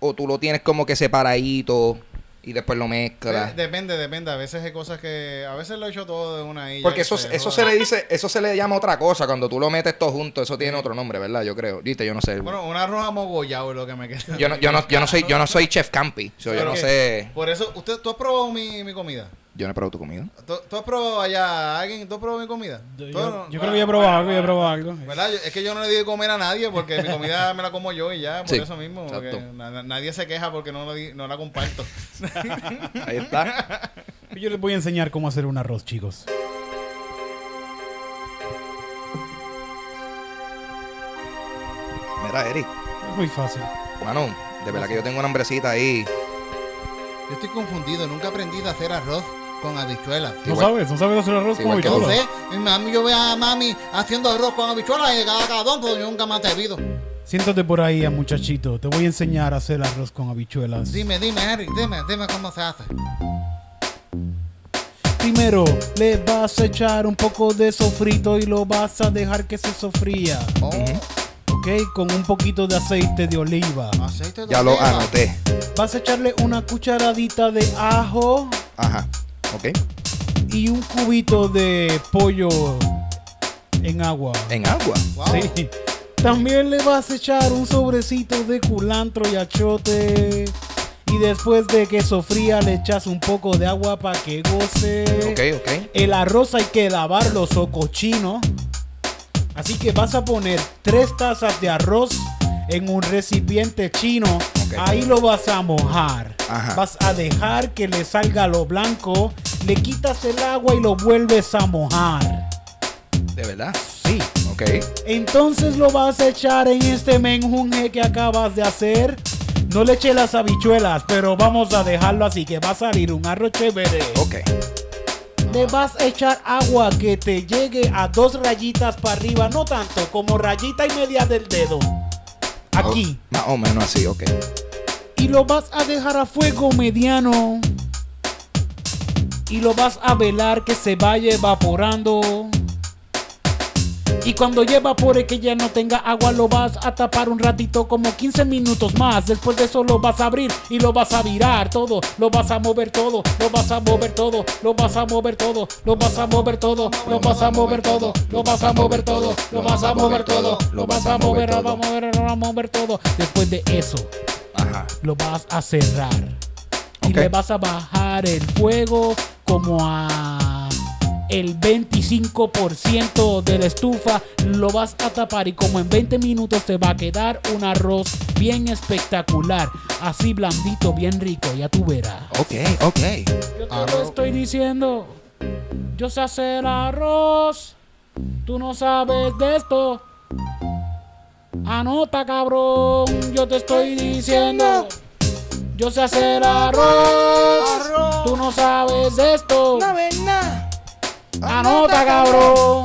S3: o tú lo tienes como que separadito y después lo mezclas?
S2: De- depende, depende. A veces hay cosas que. A veces lo echo todo de una y ya
S3: Porque
S2: que
S3: eso,
S2: se
S3: eso
S2: joda.
S3: se le dice, eso se le llama otra cosa. Cuando tú lo metes todo junto, eso tiene otro nombre, ¿verdad? Yo creo. Viste, yo no sé.
S2: Bueno, un arroz amogollado es lo que me queda.
S3: yo no, yo no, yo no soy, yo no soy chef campi. So, yo no sé.
S2: Por eso, usted, ¿tú has probado mi, mi comida?
S3: Yo no he probado tu comida.
S2: ¿Tú, tú has probado allá alguien? ¿Tú has probado mi comida?
S1: Yo,
S2: ¿Tú
S1: yo-
S2: no?
S1: yo creo que yo he probado algo, yo he probado algo.
S2: ¿Verdad? Yo- es que yo no le di de comer a nadie porque mi comida me la como yo y ya, por
S3: Sí,
S2: eso mismo. porque na- nadie se queja porque no, la di- no la comparto.
S3: Ahí está.
S1: Yo les voy a enseñar cómo hacer un arroz, chicos.
S3: Mira, Eric.
S1: Es muy fácil.
S3: Mano, de verdad que yo tengo una hambrecita ahí.
S2: Yo estoy confundido, nunca aprendí a hacer arroz con habichuelas.
S1: ¿No
S3: Igual-
S1: sabes? ¿No sabes hacer arroz con
S3: igual que
S1: habichuelas?
S2: Entonces, mi mami, yo veo a mami haciendo arroz con habichuelas y cada cada pero yo nunca me he atrevido.
S1: Siéntate por ahí, muchachito. Te voy a enseñar a hacer arroz con habichuelas.
S2: Dime, dime, Eric, dime, dime cómo se hace.
S1: Primero, le vas a echar un poco de sofrito y lo vas a dejar que se sofría.
S2: Oh,
S1: ¿Ok? Con un poquito de aceite de oliva.
S2: aceite de
S3: Ya lo
S2: oliva.
S3: anoté.
S1: Vas a echarle una cucharadita de ajo
S3: Ajá. Ok.
S1: y un cubito de pollo en agua.
S3: En agua.
S2: Wow.
S1: Sí. También le vas a echar un sobrecito de culantro y achote. Y después de que sofría le echas un poco de agua para que goce.
S3: Ok, ok.
S1: El arroz hay que lavarlo o cochino. Así que vas a poner tres tazas de arroz en un recipiente chino. Ahí lo vas a mojar.
S3: Ajá.
S1: Vas a dejar que le salga lo blanco. Le quitas el agua y lo vuelves a mojar.
S3: De verdad.
S1: Sí.
S3: Ok.
S1: Entonces lo vas a echar en este menjunje que acabas de hacer. No le eche las habichuelas, pero vamos a dejarlo así que va a salir un arroz chévere.
S3: Ok.
S1: Le vas a echar agua que te llegue a dos rayitas para arriba, no tanto, como rayita y media del dedo. Aquí.
S3: Oh, más o menos así, ok.
S1: Y lo vas a dejar a fuego mediano. Y lo vas a velar que se vaya evaporando. Y cuando ya evapore que ya no tenga agua, lo vas a tapar un ratito, como 15 minutos más. Después de eso lo vas a abrir y lo vas a virar todo. Lo vas a mover todo, lo vas a mover todo, lo vas a mover todo, lo vas a mover todo, lo vas a mover todo, lo vas a mover todo, lo vas a mover todo, lo vas a mover, lo vas a mover, lo vas a mover todo. Después de eso lo vas a cerrar. Y le vas a bajar el fuego como a el 25% de la estufa. Lo vas a tapar y como en 20 minutos te va a quedar un arroz bien espectacular. Así blandito, bien rico, ya tú verás.
S3: Ok, ok.
S1: Yo te lo estoy diciendo. Yo sé hacer arroz. Tú no sabes de esto. Anota, cabrón. Yo te estoy diciendo. Yo sé hacer arroz. Tú no sabes de esto.
S3: ves nada.
S1: Anota, cabrón.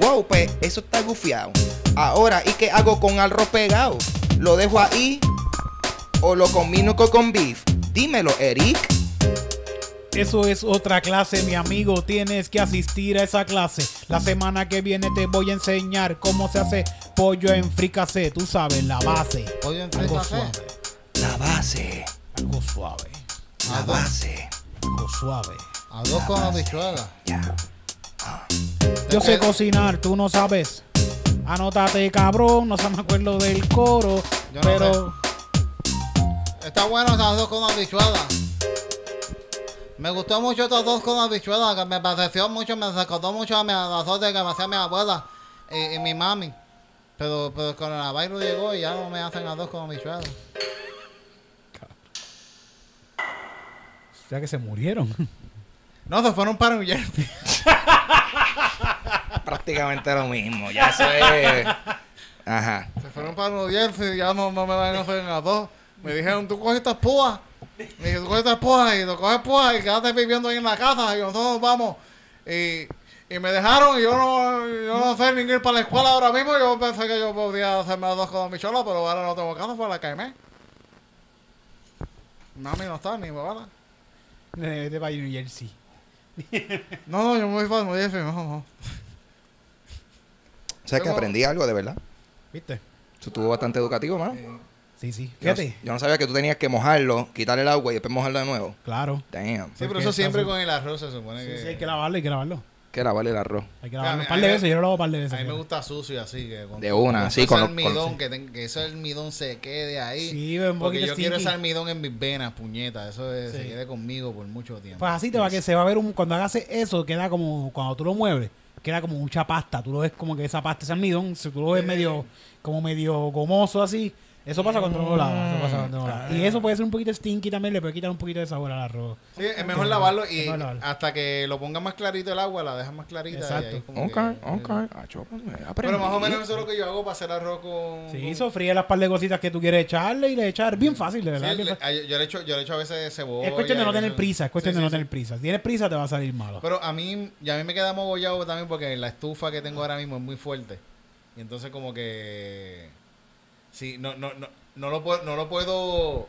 S3: Wow, pues eso está gufiado. Ahora, ¿y qué hago con arroz pegado? ¿Lo dejo ahí? ¿O lo combino con, con beef? Dímelo, Eric.
S1: Eso es otra clase, mi amigo. Tienes que asistir a esa clase. La semana que viene te voy a enseñar cómo se hace pollo en fricasé. Tú sabes, la base.
S2: Pollo en
S1: Algo suave.
S3: La base.
S1: Algo suave.
S3: La base.
S1: Algo suave.
S2: Arroz con habichuela.
S3: Ya.
S1: Yo sé cocinar, tú no sabes. Anótate, cabrón. No se me acuerdo del coro.
S2: Yo no
S1: pero
S2: Está bueno el arroz con habichuela. Me gustó mucho estos dos con habichuela, que me pareció mucho, me recordó mucho a mi arroz de que me hacía mi abuela y, y mi mami. Pero, pero el coronavirus llegó y ya no me hacen arroz con habichuela.
S1: ya que se murieron.
S2: No, se fueron para Jersey.
S3: Prácticamente lo mismo. Ya eso es. Ajá.
S2: Se fueron para New Jersey y ya no, no me van a hacer a dos. Me dijeron, tú coges estas púas. Me dije, tú coges estas púas y tú coges púas y quédate viviendo ahí en la casa y nosotros nos vamos. Y, y me dejaron y yo no, yo no sé ni ir para la escuela ahora mismo. Yo pensé que yo podía hacerme las dos con mi chola, pero ahora no tengo casa para la caimé. Mami no está, ni me va a
S1: New Jersey.
S2: No, no, yo me voy para New Jersey, no, no.
S3: O sea que aprendí algo de verdad.
S1: ¿Viste?
S3: Eso estuvo bastante educativo, mano.
S1: Sí, sí.
S3: Yo,
S1: Fíjate.
S3: yo no sabía que tú tenías que mojarlo, quitarle el agua y después mojarlo de nuevo.
S1: Claro.
S3: Damn.
S2: Sí, pero eso siempre con el arroz se supone
S1: Sí,
S2: que...
S1: sí, hay que lavarlo, hay que lavarlo.
S3: Que lavarle el arroz.
S1: Hay que lavarlo un par de veces. Yo lo lavo un par de veces.
S2: A mí me gusta sucio así. Que con
S3: De una,
S2: con
S3: sí,
S2: ese
S3: con con-
S2: almidón,
S3: sí.
S2: que, ten- que ese almidón se quede ahí.
S1: Sí, un
S2: porque yo quiero ese almidón en mis venas, puñeta. Eso es- se
S1: Sí.
S2: quede conmigo por mucho tiempo.
S1: Pues así te va que se va a ver un, cuando hagas eso, queda como, cuando tú lo mueves, queda como mucha pasta. Tú lo ves como que esa pasta, ese almidón, si tú lo ves medio, como medio gomoso así, eso pasa cuando no lo lavas. Eso pasa cuando no lo lavas. Y eso puede ser un poquito stinky también, le puede quitar un poquito de sabor al arroz.
S2: Sí, es mejor lavarlo y
S1: Es mejor lavarlo.
S2: hasta que lo ponga más clarito el agua, la dejas más clarita. y
S1: Exacto.
S2: ahí como
S3: Ok,
S2: que-
S3: ok. Ah, yo, pues, me aprendí.
S2: Pero más o menos eso es lo que yo hago para hacer arroz con.
S1: Sí,
S2: con-
S1: sofríe las par de cositas que tú quieres echarle y le echar. Bien fácil, de
S2: Sí,
S1: verdad. bien
S2: le-
S1: fácil.
S2: a- yo, le echo, yo le echo a veces cebolla.
S1: es cuestión de no
S2: y
S1: tener prisa, es cuestión
S2: Sí,
S1: de no
S2: sí,
S1: tener
S2: sí.
S1: prisa. Si tienes prisa, te va a salir malo.
S2: Pero a mí, ya a mí me queda mogollado también porque la estufa que tengo ahora mismo es muy fuerte. Y entonces como que sí, no, no, no, no lo puedo, no lo puedo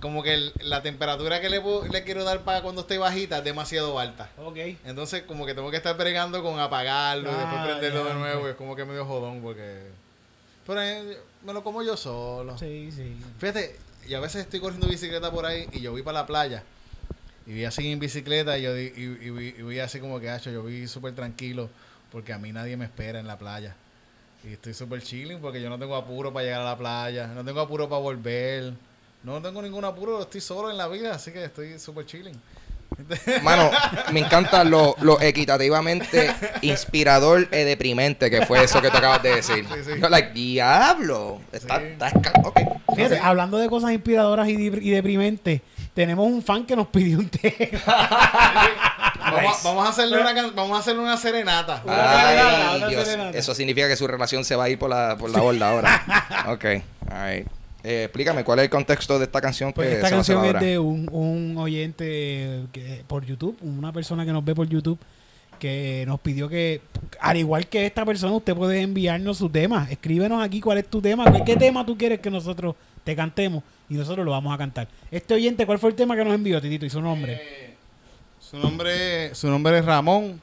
S2: como que el- la temperatura que le, le quiero dar para cuando esté bajita es demasiado alta.
S1: Ok.
S2: Entonces como que tengo que estar bregando con apagarlo y después
S1: Ah,
S2: prenderlo de nuevo. y es como que medio jodón porque... Pero eh, me lo como yo solo.
S1: Sí, sí.
S2: Fíjate, y a veces estoy corriendo bicicleta por ahí y yo voy para la playa y vi así en bicicleta y yo y, y vi, y vi así como que, hacho, yo vi súper tranquilo porque a mí nadie me espera en la playa. Y estoy súper chilling porque yo no tengo apuro para llegar a la playa, no tengo apuro para volver, no tengo ningún apuro, estoy solo en la vida, así que estoy súper chilling.
S3: Mano, me encanta lo, lo equitativamente inspirador e deprimente que fue eso que tú acabas de decir.
S2: Sí, sí.
S3: Yo, like, diablo. Está,
S2: Sí.
S3: está esca- ok.
S1: Fíjate, hablando de cosas inspiradoras y, y deprimentes, tenemos un fan que nos pidió un tema.
S2: Vamos, a, vamos a hacerle una can- vamos a hacerle una serenata.
S1: Una serenata,
S3: Ay,
S1: una
S3: Dios.
S1: serenata.
S3: Eso significa que su relación se va a ir por la, por la borda ahora. Ok, alright. Eh, explícame, ¿cuál es el contexto de esta canción
S1: Pues
S3: que
S1: esta
S3: se va a hacer
S1: canción es de un, un oyente que, por YouTube, una persona que nos ve por YouTube, que nos pidió que, al igual que esta persona, usted puede enviarnos su tema. Escríbenos aquí cuál es tu tema, qué, qué tema tú quieres que nosotros te cantemos y nosotros lo vamos a cantar. Este oyente, ¿cuál fue el tema que nos envió, Titito? Y su nombre.
S2: Su nombre, su nombre es Ramón.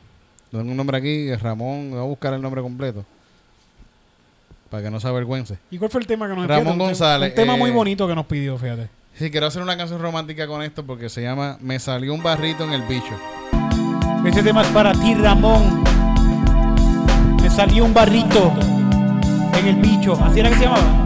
S2: Tengo un nombre aquí, es Ramón. Voy a buscar el nombre completo. Para que no se avergüence.
S1: ¿Y cuál fue el tema que nos
S2: Ramón González,
S1: Un tema muy
S2: eh,
S1: bonito que nos pidió, fíjate.
S2: Sí, quiero hacer una canción romántica con esto porque se llama Me salió un barrito en el bicho.
S1: Ese tema es para ti, Ramón. Me salió un barrito en el bicho. ¿Así era que se llamaba?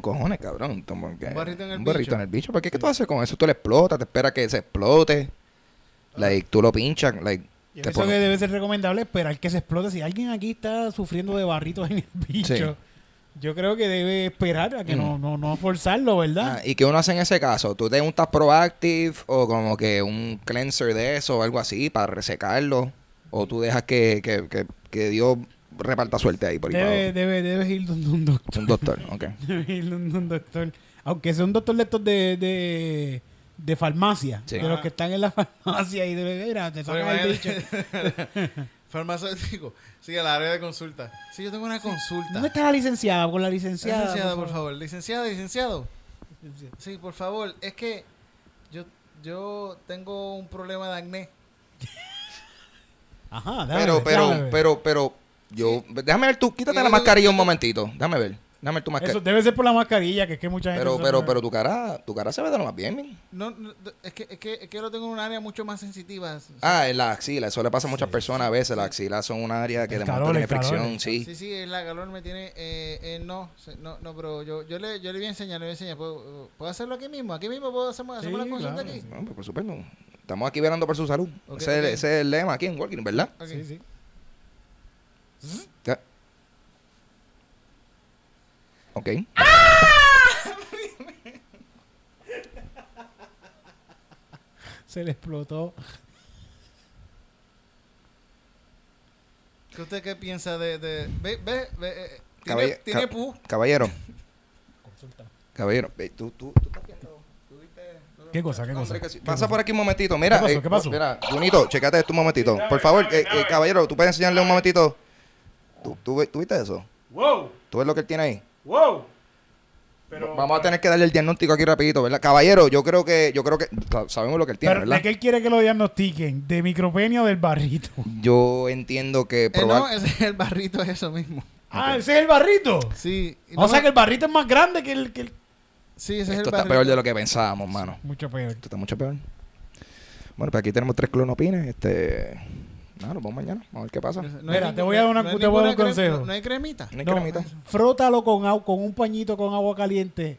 S2: Con
S3: cojones, cabrón.
S2: Un barrito en el
S3: un barrito
S2: bicho.
S3: en el bicho. ¿Por qué? ¿Qué tú haces con eso? Tú le explotas, te esperas que se explote. Like, tú lo pinchas. Like,
S1: Y eso que debe ser recomendable esperar que se explote. Si alguien aquí está sufriendo de barritos en el bicho,
S3: Sí.
S1: yo creo que debe esperar a que
S3: Mm.
S1: no, no, no forzarlo, ¿verdad?
S3: Ah, ¿Y qué uno hace en ese caso? ¿Tú te untas Proactive o como que un cleanser de eso o algo así para resecarlo? ¿O tú dejas que, que, que, que Dios reparta suerte ahí por ahí
S1: Debe, debes ir donde un doctor.
S3: Un doctor, ok.
S1: Debes ir donde un doctor. Aunque sea un doctor de estos de, de, de farmacia.
S3: Sí.
S1: De los que están en la farmacia y de mira, te sacan el bicho.
S2: Farmacéutico. Sí, el área de consulta. Sí, yo tengo una consulta.
S1: ¿Dónde está la licenciada? Con la licenciada.
S2: Licenciada, por favor. Licenciada, licenciado. Sí, por favor. Es que yo, yo tengo un problema de acné.
S1: Ajá,
S3: Pero,
S1: déjame,
S3: pero,
S1: ver.
S3: pero, pero, yo, déjame ver tú, quítate la
S2: yo-
S3: mascarilla un momentito, déjame ver. Dame tu
S1: Eso
S3: mascarilla.
S1: debe ser por la mascarilla, que es que mucha gente...
S3: Pero, pero, pero tu cara, tu cara se ve de lo más bien, men.
S2: No, no, es, que, es, que, es que lo tengo en un área mucho más sensitiva.
S3: Ah, en la axila. Eso le pasa a muchas personas a veces. Las axilas son un área que
S1: El
S3: de
S1: calor,
S3: momento tiene
S1: calor.
S3: fricción, sí.
S2: Sí, sí, la calor me tiene. Eh, eh, no, no, no, pero yo, yo, le, yo le voy a enseñar, le voy a enseñar. ¿Puedo, puedo hacerlo aquí mismo? ¿Aquí mismo puedo hacer,
S1: Sí,
S2: la consulta
S1: claro.
S2: aquí?
S3: No, pues, por supuesto. Estamos aquí velando por su salud. Ese, es el-
S2: ok.
S3: ese es el lema aquí en Walking, ¿verdad?
S1: Sí, sí.
S3: Ya. Ok.
S1: Se le explotó.
S2: ¿Qué usted qué piensa de. de ve, ve, ve, eh, tiene,
S3: Caballe-
S2: tiene
S3: ca-
S2: pu.
S3: Caballero,
S1: Consulta.
S3: caballero. ve, Tú, tú, tú estás viendo.
S1: ¿Qué cosa? ¿Qué cosa?
S3: Hombre, que sí.
S1: ¿Qué
S3: Pasa
S1: cosa?
S3: por aquí un momentito. Mira,
S1: ¿Qué pasó?
S3: eh,
S1: ¿Qué pasó?
S3: Mira, Junito, checate esto un momentito. Por favor, eh, eh, caballero, ¿tú puedes enseñarle un momentito? ¿Tú, tú, tú viste eso?
S1: ¡Wow!
S3: ¿Tú ves lo que él tiene ahí?
S1: ¡Wow! Pero,
S3: Vamos a tener que darle el diagnóstico aquí rapidito, ¿verdad? Caballero, yo creo que, yo creo que sa- sabemos lo que él tiene,
S1: pero ¿de
S3: ¿verdad?
S1: qué él quiere que lo diagnostiquen? ¿De micropenia o del barrito?
S3: Yo entiendo que
S2: Eh,
S3: probar-
S2: no, ese es el barrito, es eso mismo.
S1: Ah, ese es el barrito.
S2: Sí. y
S1: O
S2: no
S1: sea
S2: me-
S1: que el barrito es más grande que el... Que el...
S2: Sí, ese es
S3: esto
S2: el
S3: está
S2: barrito.
S3: peor de lo que pensábamos, mano.
S1: Mucho peor.
S3: Esto está mucho peor. Bueno, pues aquí tenemos tres clonopines. Este. Nada, nos vemos mañana. Vamos a ver qué pasa.
S2: No
S1: Mira, te voy a dar una-
S2: no hay
S1: te voy a dar un consejo.
S2: No, no hay cremita.
S3: ¿No hay
S1: No,
S3: cremita?
S1: Frótalo con, agua, con un pañito con agua caliente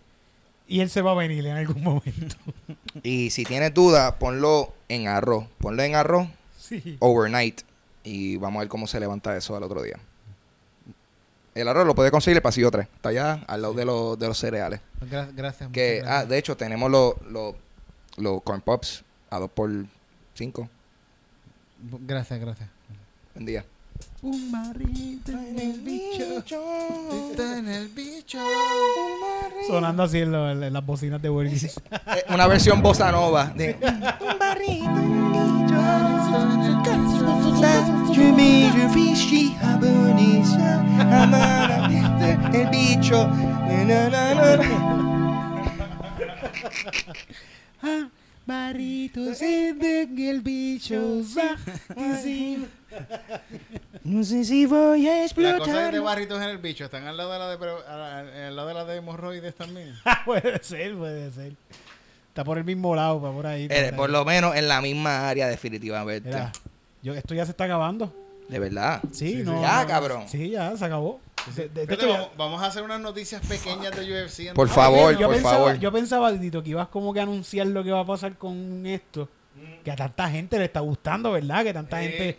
S1: y él se va a venir en algún momento.
S3: Y si tienes duda, ponlo en arroz. Ponlo en arroz
S1: Sí.
S3: overnight. Y vamos a ver cómo se levanta eso al otro día. El arroz lo puede conseguir el pasillo 3. Está allá al lado de los, de los cereales.
S2: Gra- gracias.
S3: Que, ah, de hecho, tenemos los, los corn pops a 2 por 5.
S2: Gracias, gracias.
S3: Buen día.
S2: Un barrito en el bicho. Está en el bicho.
S1: Sonando así en, lo- en las bocinas de Burgis.
S3: Eh, Una versión bossa nova. De,
S5: fishy agonisa, amaramente el bicho. Na, na, na, na.
S1: Barritos en el bicho.
S5: No sé si voy a
S2: Las cosas de
S5: explotar.
S2: barritos en el bicho están al lado de la de, al lado de la de hemorroides también.
S1: puede ser, puede ser. Está por el mismo lado, va por ahí.
S3: eh,
S1: por
S3: por
S1: ahí.
S3: lo menos en la misma área, definitivamente.
S1: Mira, yo, esto ya se está acabando.
S3: De verdad.
S1: Sí,
S2: Sí,
S1: no.
S2: sí.
S3: Ya,
S1: no,
S3: cabrón.
S1: Sí, ya se acabó. De- de- de
S2: Pero
S1: hecho, ya-
S2: vamos, vamos a hacer unas noticias pequeñas de UFC.
S3: Por favor,
S1: yo
S3: por
S1: pensaba,
S3: favor.
S1: Yo pensaba, Dito, que ibas como que a anunciar lo que va a pasar con esto. Que a tanta gente le está gustando, ¿verdad? Que tanta gente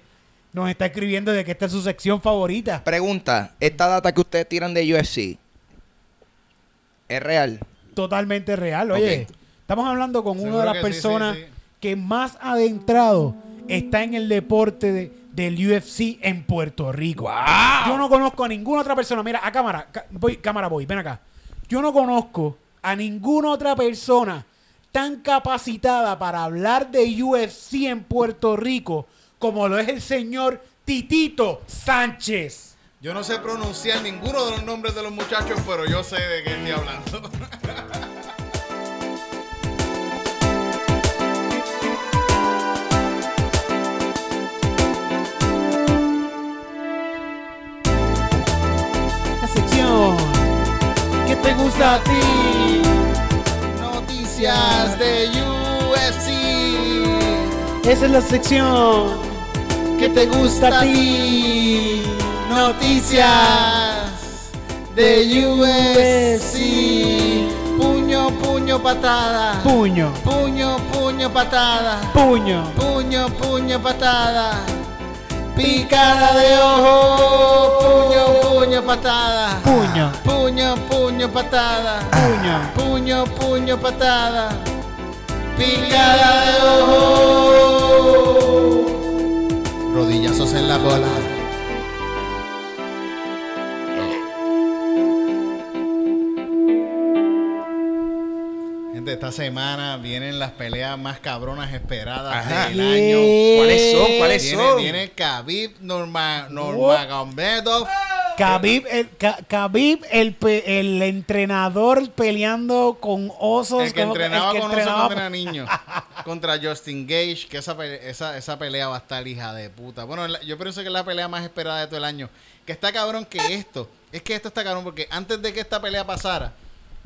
S1: nos está escribiendo de que esta es su sección favorita.
S3: Pregunta, ¿esta data que ustedes tiran de UFC es real?
S1: Totalmente real. Oye, estamos hablando con
S2: Seguro
S1: una de las
S2: que sí,
S1: personas
S2: sí, sí.
S1: que más adentrado está en el deporte de- del UFC en Puerto Rico. Yo no conozco a ninguna otra persona. Mira, a cámara, voy, cámara voy, ven acá. Yo no conozco a ninguna otra persona tan capacitada para hablar de UFC en Puerto Rico como lo es el señor Titito Sánchez.
S2: Yo no sé pronunciar ninguno de los nombres de los muchachos, pero yo sé de qué estoy hablando.
S1: te gusta a ti.
S2: Noticias de UFC.
S1: Esa es la sección que te gusta a ti.
S2: Noticias de UFC. Puño, puño, patada.
S1: Puño,
S2: Puño, puño, patada.
S1: puño.
S2: Puño, puño, patada. Picada de ojo. Puño, puño, patada.
S1: Puño.
S2: Puño, puño, patada.
S1: Puño.
S2: Puño, puño, patada. Picada de ojo. Rodillazos en la bola. Gente, esta semana vienen las peleas más cabronas esperadas
S3: Ajá.
S2: del año.
S3: ¿Cuáles son? ¿Cuáles
S2: Viene,
S3: son?
S2: viene Khabib Norma, Nurmagomedov.
S1: Khabib, el, Khabib, el, pe- el entrenador peleando con osos.
S2: El que
S1: como-
S2: entrenaba
S1: el que
S2: con oso
S1: entrenaba-
S2: cuando era niño. Contra Justin Gage, que esa, esa, esa pelea va a estar hija de puta. Bueno, yo pienso que es la pelea más esperada de todo el año. Que está cabrón que esto. Es que esto está cabrón porque antes de que esta pelea pasara,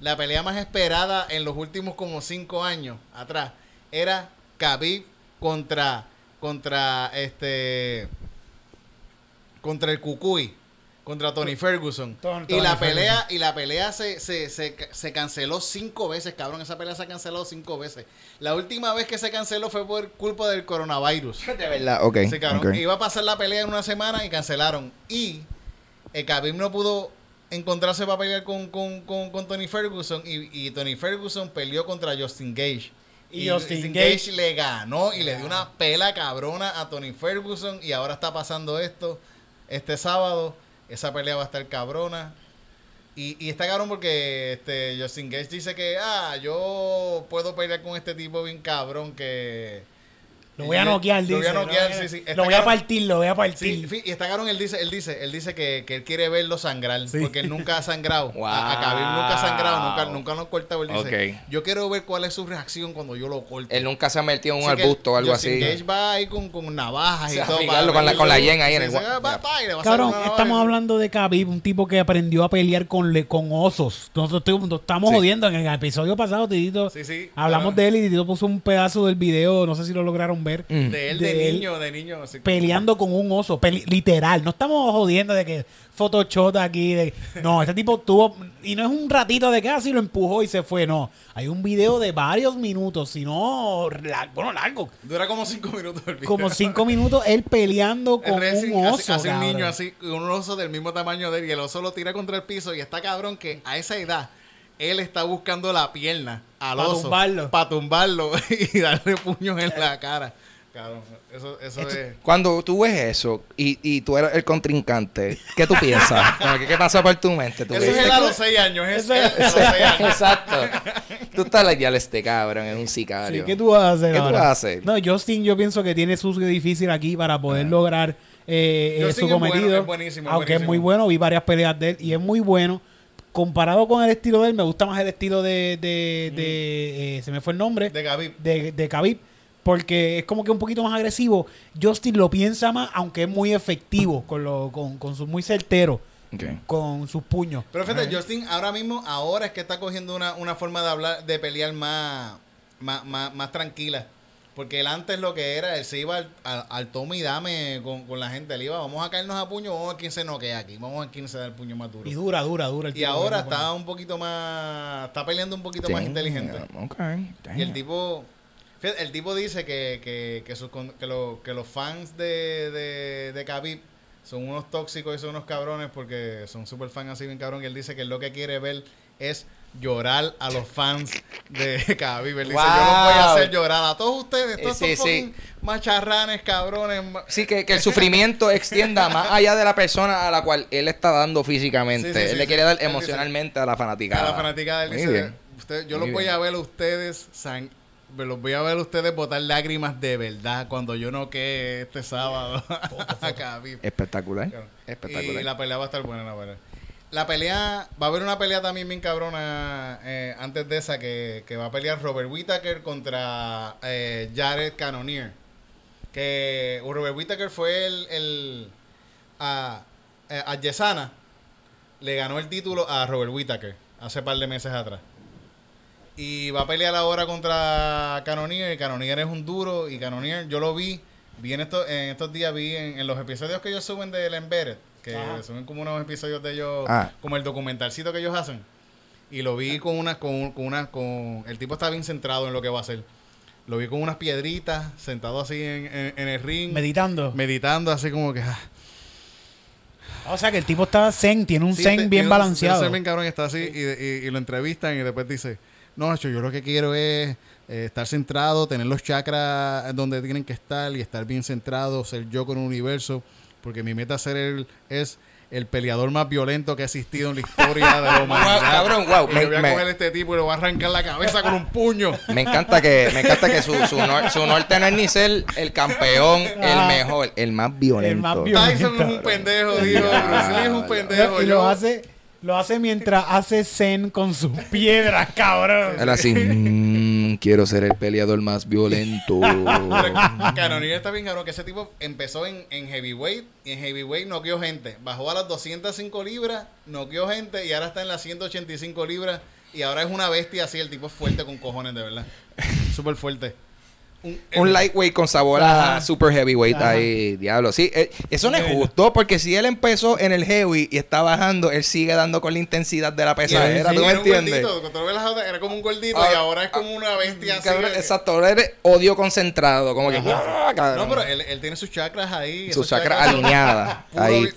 S2: la pelea más esperada en los últimos como cinco años atrás era Khabib contra contra este contra el Cucuy contra Tony Ferguson y la
S1: Ferguson.
S2: pelea y la pelea se, se, se, se canceló cinco veces cabrón esa pelea se canceló cinco veces la última vez que se canceló fue por culpa del coronavirus
S3: De verdad, ok.
S2: Sí, cabrón.
S3: ok.
S2: Iba a pasar la pelea en una semana y cancelaron. Y el Khabib no pudo encontrarse para pelear con, con, con, con Tony Ferguson. Y, y Tony Ferguson peleó contra Justin Gage.
S1: Y Justin Gage-
S2: le ganó y le dio una pela cabrona a Tony Ferguson. Y ahora está pasando esto este sábado. Esa pelea va a estar cabrona. Y, y está cabrón porque este Justin Gage dice que, ah, yo puedo pelear con este tipo bien cabrón que...
S1: Lo voy a noquear,
S2: Lo
S1: dice.
S2: voy a noquear,
S1: ¿no?
S2: sí, sí. Está
S1: Lo voy a
S2: cabrón.
S1: partir, lo voy a partir.
S2: y está cabrón, él dice, él dice, él dice que, que él quiere verlo sangrar,
S1: Sí.
S2: porque él nunca ha sangrado.
S3: Wow.
S2: A, a Khabib nunca ha sangrado, nunca, nunca lo han cortado. Él dice,
S3: Ok.
S2: yo quiero ver cuál es su reacción cuando yo lo corte.
S3: Él nunca se ha metido en un
S2: Así que
S3: arbusto o algo
S2: Justin
S3: así.
S2: Gage va ahí con, con navajas
S3: Sí,
S2: y
S3: a
S2: todo.
S3: fijarlo con la- con la yen ahí en el
S2: Sí,
S3: gua-
S2: sí, va,
S3: ya.
S2: va, y le va a
S1: Cabrón, estamos hablando de Khabib, un tipo que aprendió a pelear con, le- con osos. Nosotros nos estamos
S2: Sí.
S1: jodiendo. En el episodio pasado, Titito,
S2: Sí, sí,
S1: hablamos
S2: claro.
S1: de él y Titito puso un pedazo del video, no sé si lo lograron ver,
S3: Mm.
S2: De él, de,
S1: de él
S2: niño, de niño. así.
S1: peleando con un oso, literal. No estamos jodiendo de que Photoshop aquí. De, no, este tipo tuvo. Y no es un ratito de que así lo empujó y se fue. No, hay un video de varios minutos, si no, la- bueno, largo.
S2: Dura como cinco minutos el video.
S1: Como cinco minutos él peleando
S2: El
S1: con un oso.
S2: hace un niño así, un oso del mismo tamaño de él, y el oso lo tira contra el piso, y está cabrón que a esa edad él está buscando la pierna al
S1: Pa'
S2: oso.
S1: tumbarlo.
S2: Para tumbarlo y darle puños en la cara. Cabrón, eso, eso
S1: Esto-
S2: es.
S3: Cuando tú ves eso y, y tú eres el contrincante, ¿qué tú piensas? ¿Qué pasa por tu mente? ¿Tú
S2: Eso
S3: ves-
S2: es él a los seis años, es
S1: Eso es-
S2: a los seis años.
S3: Exacto. Tú estás like, ya este cabrón, es un
S1: Sí,
S3: sicario.
S1: ¿qué tú vas a hacer
S3: ¿Qué tú vas a hacer?
S1: No, Justin yo pienso que tiene su difícil aquí para poder lograr eh, eh, su
S2: es bueno,
S1: cometido.
S2: es buenísimo,
S1: aunque es muy bueno, vi varias peleas de él y es muy bueno. Comparado con el estilo de él, me gusta más el estilo de... de, de, eh, se me fue el nombre.
S2: De Khabib.
S1: de, de Khabib, porque es como que un poquito más agresivo. Justin lo piensa más, aunque es muy efectivo, con, lo, con, con su muy certero, con sus puños.
S2: Pero fíjate, Justin ahora mismo, ahora es que está cogiendo una, una forma de hablar, de pelear más, más, más, más tranquila. Porque él antes lo que era, él se iba al, al, al tome y dame con, con la gente. Él iba, vamos a caernos a puño, vamos a ver quién se noquea aquí. Vamos a ver quién se da el puño más duro.
S1: Y dura, dura, dura. el
S2: Y
S1: tipo
S2: ahora
S1: se pone.
S2: está un poquito más, está peleando un poquito más inteligente.
S3: ok,
S2: Y el tipo, fíjate, el tipo dice que, que, que, sus con- que, lo- que los fans de, de, de Khabib son unos tóxicos y son unos cabrones porque son super fans así bien cabrón. Y él dice que él lo que quiere ver es llorar a los fans de Khabib. Él dice, yo los voy a hacer llorar a todos ustedes, todos
S3: Eh, sí,
S2: estos
S3: sí.
S2: macharranes, cabrones.
S3: Sí, que, que el sufrimiento extienda más allá de la persona a la cual él está dando físicamente.
S2: Sí, sí,
S3: él
S2: sí,
S3: le
S2: sí.
S3: quiere dar
S2: dice-
S3: emocionalmente a la
S2: A
S3: fanaticada.
S2: la fanaticada él dice,
S3: bien.
S2: usted, yo
S3: Muy
S2: los voy
S3: bien.
S2: a ver a ustedes sang- los voy a ver a ustedes botar lágrimas de verdad cuando yo no que este sábado a Khabib.
S3: Espectacular. Espectacular.
S2: Y la pelea va a estar buena, la pelea. La pelea, va a haber una pelea también bien cabrona eh, antes de esa que, que va a pelear Robert Whittaker contra eh, Jared Cannonier. Que Robert Whittaker fue el, el a, eh, a Yesana le ganó el título a Robert Whittaker hace par de meses atrás. Y va a pelear ahora contra Cannonier. Y Cannonier es un duro. Y Cannonier, yo lo vi. Vi en, estos, en estos días, vi en, en los episodios que ellos suben del Embedded. Que
S1: Ajá.
S2: suben como unos episodios de ellos.
S3: Ah.
S2: Como el documentalcito que ellos hacen. Y lo vi con una, con, con una, con. El tipo está bien centrado en lo que va a hacer. Lo vi con unas piedritas, sentado así en, en- en el ring.
S1: Meditando.
S2: meditando, así como que. ah.
S1: o sea que el tipo está zen, tiene un
S2: Sí,
S1: zen
S2: te-
S1: bien balanceado.
S2: un zen bien cabrón y está así y, y- y lo entrevistan y después dice, no, Nacho, yo lo que quiero es eh, estar centrado, tener los chakras donde tienen que estar y estar bien centrado, ser yo con el universo, porque mi meta ser el, es el peleador más violento que ha existido en la historia de la humanidad.
S3: Wow, cabrón, wow,
S2: Y
S3: me-
S2: voy a
S3: me-
S2: coger este tipo y le voy a arrancar la cabeza con un puño.
S3: Me encanta que, me encanta que su, su, nor- su norte no es ni ser el campeón, el
S1: Ah.
S3: mejor, el más violento.
S1: El más violento.
S2: Tyson es un pendejo, dijo. Bruce Lee es un pendejo.
S1: y
S2: yo-
S1: lo hace, lo hace mientras hace zen con sus piedras, cabrón.
S3: Él así, quiero ser el peleador más violento.
S2: Canonier está bien cabrón que ese tipo empezó en, en heavyweight y en heavyweight noqueó gente. Bajó a las 205 libras, noqueó gente y ahora está en las 185 libras y ahora es una bestia así. El tipo es fuerte con cojones, de verdad. Súper fuerte. Un,
S3: un lightweight con sabor a super heavyweight
S1: Ajá.
S3: ahí, diablo. Sí, eh, eso no es justo porque si él empezó en el heavy y está bajando, él sigue dando con la intensidad de la pesadera,
S2: Sí,
S3: ¿tú me
S2: era un
S3: entiendes?
S2: gordito, cuando era como un gordito
S3: Ah,
S2: y ahora es como una bestia.
S3: Cabrón, exacto, ahora eres odio concentrado, como que... ¡ah, cabrón!
S2: No, pero él, él tiene sus chakras ahí.
S3: Sus chakras alineadas. ahí.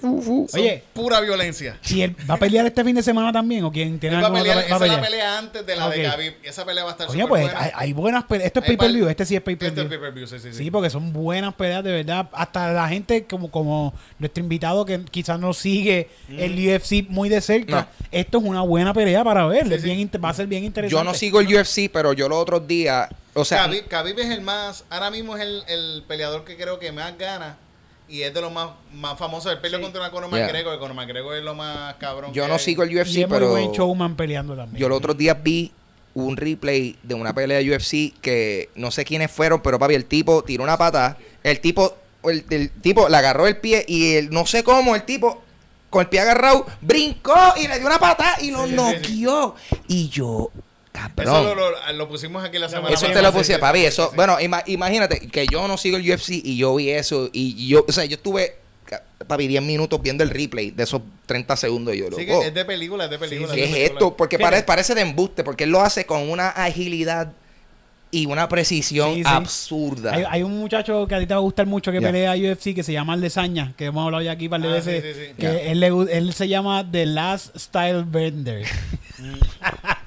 S1: Oye.
S2: pura violencia.
S1: ¿Y él va a pelear este fin de semana también? ¿O quién tiene
S2: Él va a
S1: alguna
S2: pelear, esa
S1: va a
S2: es la pelea antes de la de Khabib. Esa pelea va a estar
S1: Oye,
S2: súper
S1: pues
S2: buena.
S1: hay, hay buenas peleas. Esto es pay-per-view. Este sí es
S2: Este es
S1: pay-per-view,
S2: sí, sí, sí.
S1: Sí, porque son buenas peleas de verdad. Hasta la gente como, como nuestro invitado que quizás no sigue el UFC muy de cerca.
S3: No.
S1: Esto es una buena pelea para ver.
S2: Sí,
S1: Es
S2: sí.
S1: bien inter- va a ser bien interesante.
S3: Yo no sigo el UFC, pero yo los otros días... O sea,
S2: Khabib, Khabib es el más, ahora mismo es el, el peleador que creo que más gana y es de los más, más famosos. El peleo contra Conor
S3: Yeah.
S2: McGregor, que Conor McGregor es lo más cabrón.
S3: yo
S2: que
S3: no
S2: hay.
S3: sigo el
S1: Y
S3: UFC,
S1: es muy
S3: pero...
S1: buen showman peleando también.
S3: Yo los otros días vi un replay de una pelea de UFC que no sé quiénes fueron, pero papi, el tipo tiró una pata, el tipo, el, el tipo le agarró el pie y el, no sé cómo, el tipo con el pie agarrado brincó y le dio una pata y lo
S2: Sí, sí, sí,
S3: noqueó. Y yo,
S2: Eso
S3: cabrón.
S2: lo, lo- lo pusimos aquí la semana
S3: Eso te lo puse, papi. Eso, bueno, ima- imagínate que yo no sigo el UFC y yo vi eso y, yo, o sea, yo estuve, papi, 10 minutos viendo el replay de esos 30 segundos y yo,
S2: Sí,
S3: loco,
S2: que es de película, es de película.
S3: ¿qué
S2: es
S3: es
S2: de película.
S3: esto? Porque parece, parece de embuste, porque él lo hace con una agilidad y una precisión
S1: Sí, sí.
S3: absurda.
S1: Hay, hay un muchacho que a ti te va a gustar mucho que
S3: Ya.
S1: pelea UFC que se llama Aldesaña, que hemos hablado ya aquí un par de
S2: Ah,
S1: veces.
S2: sí, sí, sí.
S1: Que
S3: Ya.
S1: él, él se llama The Last Style Bender.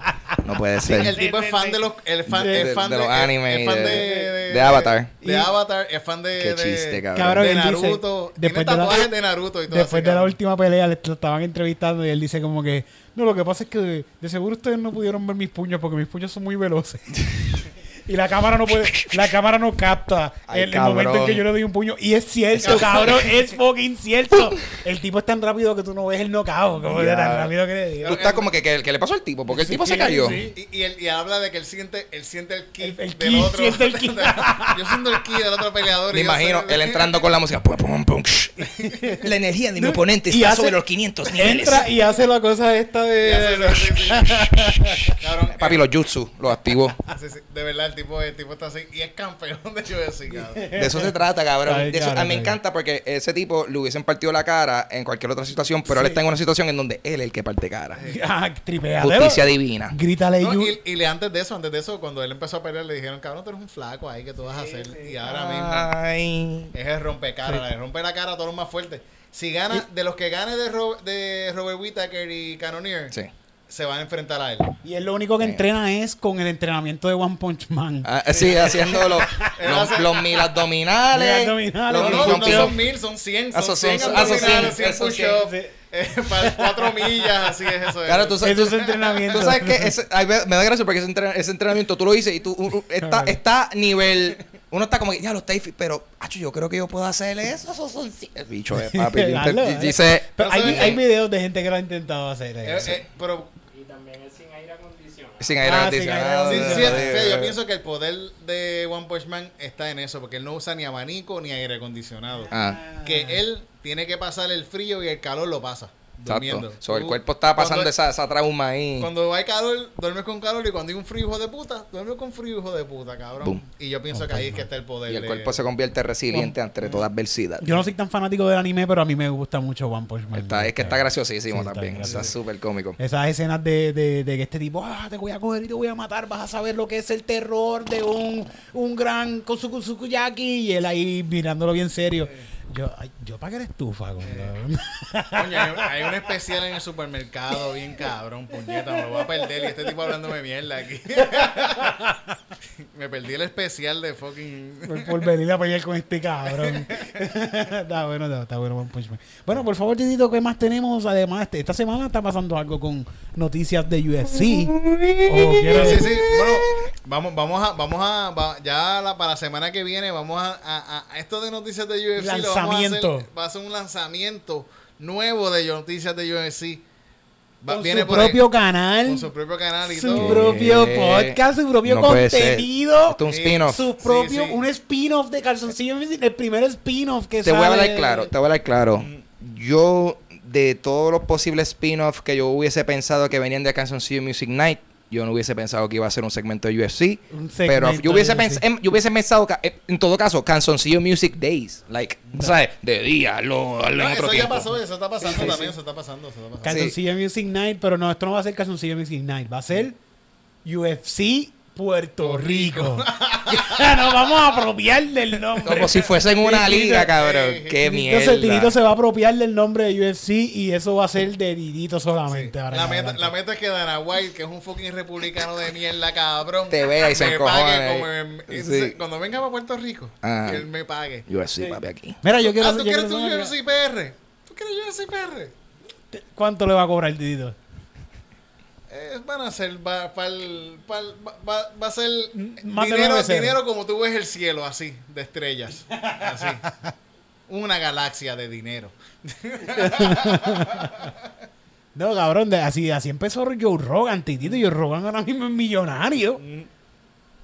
S3: No puede
S2: Sí,
S3: ser.
S2: el tipo es fan de los, el fan,
S1: De-
S2: es fan
S3: de
S2: de,
S3: los
S2: es-
S3: animes
S2: es
S3: y
S2: fan
S3: de-
S2: de,
S3: de Avatar.
S2: De Avatar, es fan de,
S3: Qué chiste, cabrón.
S1: Cabrón,
S2: de
S1: dice,
S2: Naruto.
S1: después
S2: Tiene
S1: de la-
S2: tatuajes de Naruto y todo
S1: Después
S2: así,
S1: de la última pelea, le estaban entrevistando y él dice como que, no, lo que pasa es que de, de seguro ustedes no pudieron ver mis puños porque mis puños son muy veloces. y la cámara no puede, la cámara no capta
S3: Ay,
S1: el, el momento en que yo le doy un puño. Y es cierto, cabrón, es fucking cierto. El tipo es tan rápido que tú no ves el knockout, como de tan rápido que le dio.
S3: Tú estás como que, que, que le pasó al tipo, porque el tipo se cayó.
S2: Y, y él y habla de que él siente, él siente el ki
S1: El- el
S2: del
S1: ki,
S2: otro.
S1: siente el ki.
S2: yo siento el ki del otro peleador.
S3: Me imagino él entrando con la música. pum, pum, pum, shh. La energía de mi oponente
S1: Y
S3: está
S1: hace-
S3: sobre los 500 niveles.
S1: Entra y hace la cosa esta
S2: hace-
S1: de...
S2: sí, sí, sí.
S3: Papi, los jutsu los activó.
S2: Sí, sí, de verdad, el tipo, el tipo está así. Y es campeón de UFC, cabrón.
S3: De eso se trata, cabrón.
S1: Ay,
S3: De eso- a mí me encanta porque ese tipo le hubiesen partido la cara en cualquier otra situación, pero él está en una situación en donde él es el que parte cara.
S1: Ah, tripea.
S3: Justicia divina.
S1: Grítale
S2: No,
S1: you.
S2: y, y le antes de eso, antes de eso, cuando él empezó a pelear, le dijeron, cabrón, tú eres un flaco ahí que tú vas a hacer. Y ahora mismo es el rompecara, le rompe la cara a todos los más fuertes. Si gana, de los que gane de, Ro- de Robert Whittaker y Cannonier,
S3: Sí.
S2: Se van a enfrentar a él.
S1: Y él lo único que entrena es con el entrenamiento de One Punch Man.
S3: Ah, sí, haciendo los, los, mil abdominales.
S1: Mil abdominales.
S3: los
S2: No, no, no son mil, son cien.
S3: Ah,
S2: Son cien
S3: cien, ah,
S2: abdominales,
S3: cien,
S2: push-ups. eh, para cuatro millas, así es eso.
S3: Claro, tú sabes,
S1: Eso es
S3: tú-
S1: entrenamiento.
S3: Tú sabes que ese- ay, me, da gracia porque ese, entren- ese entrenamiento tú lo dices y tú uh, uh, está,
S1: Claro.
S3: está nivel. Uno está como que, ya lo está difícil, pero, acho, yo creo que yo puedo hacer eso. Eso son cien". El bicho de papi.
S1: Hazlo, hazlo.
S3: dice,
S1: Pero hay,
S2: eh,
S1: videos de gente que lo ha intentado hacer.
S2: Eh,
S1: eso.
S2: eh, pero
S7: también es sin aire acondicionado.
S3: sin aire
S1: Ah, sin
S3: acondicionado.
S1: aire
S2: Sí, sí,
S1: acondicionado.
S2: sí, sí, yo pienso que el poder de One Punch Man está en eso, porque él no usa ni abanico ni aire acondicionado.
S3: Ah,
S2: Que él tiene que pasar el frío y el calor lo pasa. Durmiendo.
S3: exacto. So, el cuerpo está pasando esa, esa trauma ahí.
S2: Cuando hay calor, duermes con calor y cuando hay un frío hijo de puta, duermes con frío hijo de puta, cabrón.
S3: Boom.
S2: Y yo pienso que ahí es que está el poder.
S3: Y el
S2: de-
S3: cuerpo se convierte resiliente ante toda adversidad.
S1: Yo no soy tan fanático del anime, pero a mí me gusta mucho One Punch Man.
S3: Está, es que está graciosísimo
S1: Sí,
S3: también. Está súper cómico.
S1: Esas escenas de, de, de que este tipo, ah, te voy a coger y te voy a matar, vas a saber lo que es el terror de un, un gran Kosukusukuyaki y él ahí mirándolo bien serio. Yo, yo pagué la estufa, con
S2: Coño, hay, hay un especial en el supermercado, bien cabrón, puñeta, me lo voy a perder y este tipo hablándome mierda aquí. me perdí el especial de fucking...
S1: por, por venir a pelear con este cabrón. está bueno, está, está bueno One Punch Man. Bueno, por favor, Titito, ¿qué más tenemos? Además, este- esta semana está pasando algo con noticias de UFC. ¿O quieres-
S2: Sí, sí, bueno, vamos, vamos a, vamos a, va- ya la- para la semana que viene vamos a, a- a- a esto de noticias de UFC lo a hacer-
S1: Lanzamiento.
S2: va a ser un lanzamiento nuevo de noticias de UFC. Va-
S1: con
S2: viene
S1: su
S2: por ahí,
S1: propio canal,
S2: con su propio canal y
S1: su
S2: todo.
S1: propio
S3: Eh,
S1: podcast, su propio
S3: no
S1: contenido.
S3: Esto es un spin-off.
S1: Su propio,
S2: sí.
S1: un spin-off de Calzoncillo Music, el primer spin-off que
S3: Te voy a hablar claro, te voy a hablar claro. Yo, de todos los posibles spin-offs que yo hubiese pensado que venían de Canzoncillo Music Night, yo no hubiese pensado que iba a ser un segmento de UFC.
S1: Un
S3: Pero
S1: segmento
S3: yo hubiese,
S1: UFC.
S3: em, yo hubiese pensado, eh, en todo caso, Canzoncillo Music Days. Like, ¿sabes? De día, lo, lo en
S2: No,
S3: otro
S2: eso ya
S3: tiempo.
S2: pasó, eso está pasando
S3: Sí, sí,
S2: también,
S3: sí.
S2: eso está pasando, eso está pasando.
S1: Calzoncillo Music Night, pero no, esto no va a ser Calzoncillo Music Night, va a ser UFC Puerto Rico. Nos vamos a apropiar del nombre.
S3: Como si fuesen una liga, cabrón. Qué
S1: Didito se, Didito
S3: mierda.
S1: se va a apropiar del nombre de UFC y eso va a ser de Didito solamente. ahora
S2: La meta, la meta es que Dana White, que es un fucking republicano de mierda, cabrón,
S3: Te vea y se encojone
S2: pague
S3: ahí.
S2: como en-
S3: Sí.
S2: entonces, cuando venga para Puerto Rico,
S3: Ajá.
S2: que él me pague.
S3: UFC, papi, aquí.
S1: Mira, yo quiero
S2: ah, ¿tú
S1: yo
S2: quieres
S1: quiero
S2: tu UFC PR? ¿Tú quieres UFC PR?
S1: ¿Cuánto le va a cobrar Didito?
S2: Eh, van a ser, va, pa'l- pa'l- va, va- va a ser
S1: Más
S2: dinero, dinero como tú ves el cielo, así, de estrellas. Así. Una galaxia de dinero.
S1: No, cabrón, de- así, así empezó Joe Rogan, Titito. Joe Rogan ahora mismo es millonario.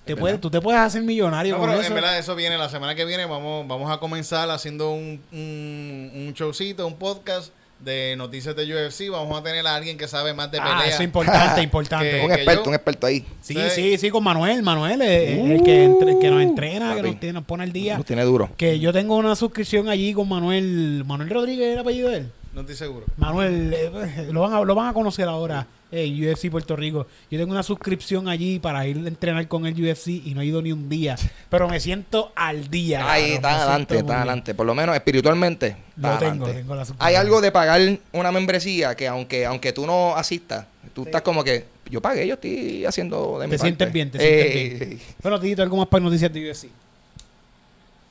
S1: Te puedes, tú te puedes hacer millonario
S2: No,
S1: con
S2: pero
S1: eso.
S2: en verdad eso viene la semana que viene. Vamos, vamos a comenzar haciendo un, un, un showcito, un podcast de noticias de UFC. Vamos a tener a alguien que sabe más de pelea.
S1: ah, eso es importante, importante.
S3: Un experto,
S2: yo-
S3: un experto ahí.
S1: Sí,
S2: Sí.
S1: sí, sí, con Manuel. Manuel es el que, entre- el que nos entrena, que nos, tiene- nos pone al día.
S3: Lo tiene duro.
S1: Que yo tengo una suscripción allí con Manuel. Manuel Rodríguez, ¿es el apellido de él?
S2: No estoy seguro.
S1: Manuel, eh, lo, van a, lo van a conocer ahora. Eh, UFC Puerto Rico. Yo tengo una suscripción allí para ir a entrenar con el UFC y no he ido ni un día. Pero me siento al día.
S3: Ahí, está adelante, está
S1: bien.
S3: adelante. Por lo menos espiritualmente.
S1: Lo tengo, tengo la.
S3: Hay algo de pagar una membresía que aunque aunque tú no asistas, tú estás como que yo pagué, yo estoy haciendo de mi
S1: Te sientes
S3: parte.
S1: bien, te sientes
S3: Eh,
S1: bien. Bueno, Tito, algo más para noticias de UFC.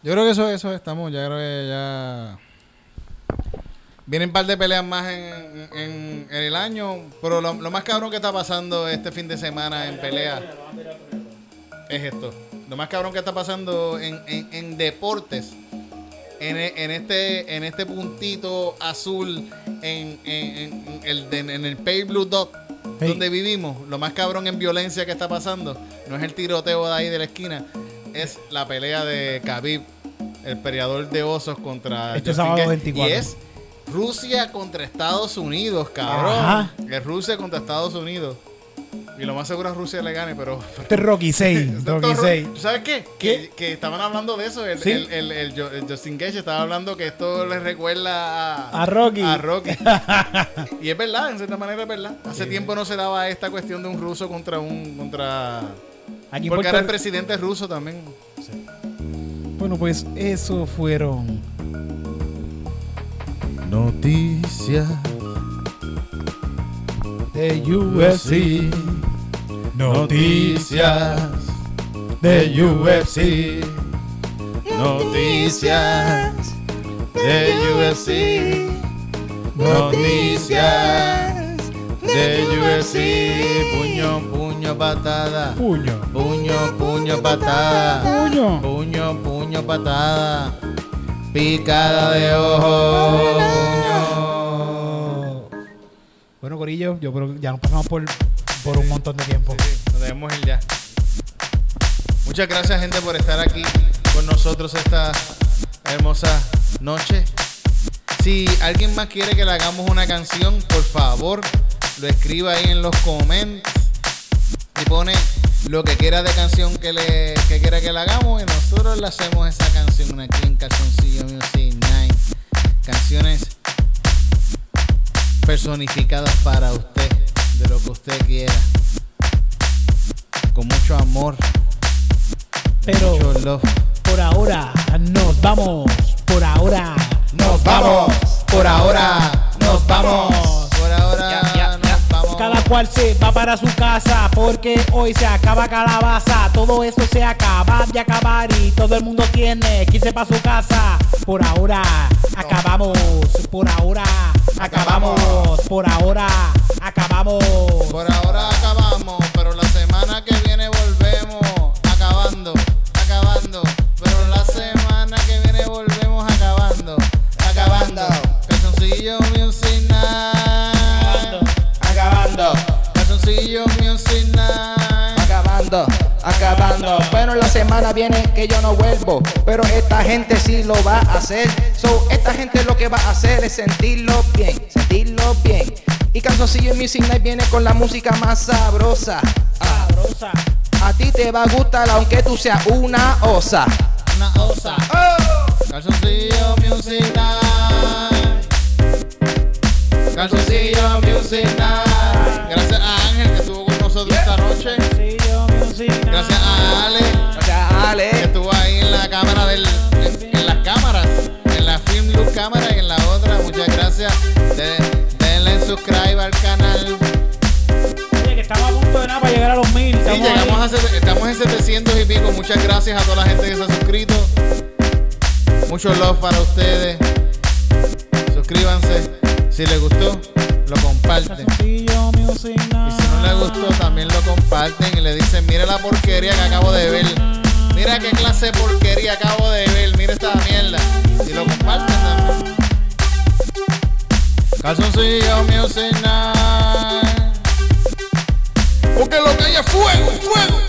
S2: Yo creo que eso, eso estamos. Ya creo que ya. Vienen un par de peleas más en, en- en el año. Pero lo, lo más cabrón que está pasando este fin de semana en pelea es esto. Lo más cabrón que está pasando en, en- en deportes. En, e- en este en este puntito azul en, en- el, en el Pay Blue Dot
S1: Hey.
S2: donde vivimos, lo más cabrón en violencia que está pasando no es el tiroteo de ahí de la esquina, es la pelea de Khabib, el peleador de osos contra
S1: Este sábado
S2: Gaethje.
S1: 24.
S2: Y es Rusia contra Estados Unidos, cabrón.
S1: Ajá.
S2: Es Rusia contra Estados Unidos. Y lo más seguro es Rusia le gane, pero
S1: Este es Rocky 6.
S2: Esto
S1: Rocky
S2: es
S1: 6.
S2: ¿Tú sabes qué?
S1: ¿Qué?
S2: Que, que estaban hablando de eso. El,
S1: Sí.
S2: el, el, el Jo- el Justin Gage estaba hablando que esto le recuerda a,
S1: A Rocky.
S2: A Rocky. y es verdad, en cierta manera es verdad. Hace tiempo no se daba esta cuestión de un ruso contra un. contra
S1: Aquí
S2: Porque
S1: Puerto
S2: ahora el presidente ruso también.
S1: Bueno, pues eso fueron
S2: Noticias
S1: de UFC.
S2: Noticias de UFC. Noticias de UFC. Noticias de UFC. Puño, puño, patada.
S1: Puño.
S2: Puño, puño, patada.
S1: Puño.
S2: Puño, puño, patada. Picada de ojo.
S1: Bueno, Corillo, yo creo que ya nos pasamos por, por un montón de tiempo.
S2: Nos debemos ir ya. Muchas gracias, gente, por estar aquí con nosotros esta hermosa noche. Si alguien más quiere que le hagamos una canción, por favor, lo escriba ahí en los comments y pone lo que quiera de canción que le que quiera que le hagamos y nosotros le hacemos esa canción aquí en Calzoncillo Music Night. Canciones personificadas para usted, de lo que usted quiera. Con mucho amor,
S1: Pero
S2: mucho love.
S1: por ahora nos vamos. Por ahora
S3: Nos vamos.
S1: Por ahora cual se va para su casa porque hoy se acaba calabaza. Todo esto se acaba de acabar y todo el mundo tiene que irse para su casa. Por ahora acabamos. Por ahora acabamos. Por ahora acabamos.
S2: Por ahora acabamos, pero la semana que viene volvemos acabando, acabando.
S3: Bueno, la semana viene que yo no vuelvo. Pero esta gente sí lo va a hacer. So, esta gente lo que va a hacer es sentirlo bien, sentirlo bien. Y Calzoncillo Music Night viene con la música más sabrosa. Ah,
S1: Sabrosa.
S3: a ti te va a gustar aunque tú seas una osa.
S2: Una osa. Calzoncillo Music Night. Calzoncillo Music Night. Gracias a Ángel que estuvo con nosotros esta noche. Gracias a Ale
S3: Gracias,
S2: que
S3: Ale.
S2: estuvo ahí en la cámara del. En, en las cámaras. En la Film Look cámara y en la otra. Muchas gracias. De- denle en subscribe al canal.
S1: Oye, que estamos a punto de nada para llegar a los mil.
S2: Sí,
S1: Estamos
S2: llegamos
S1: ahí.
S2: a estamos en 700 y pico. Muchas gracias a toda la gente que se ha suscrito. Mucho love para ustedes. Suscríbanse. Si les gustó, lo comparten. Gustó, también lo comparten y le dicen, mira la porquería que acabo de ver. Mira qué clase de porquería acabo de ver. Mira esta mierda. Y lo comparten también. Calzoncillo Music Night. Porque lo que hay es fuego, fuego.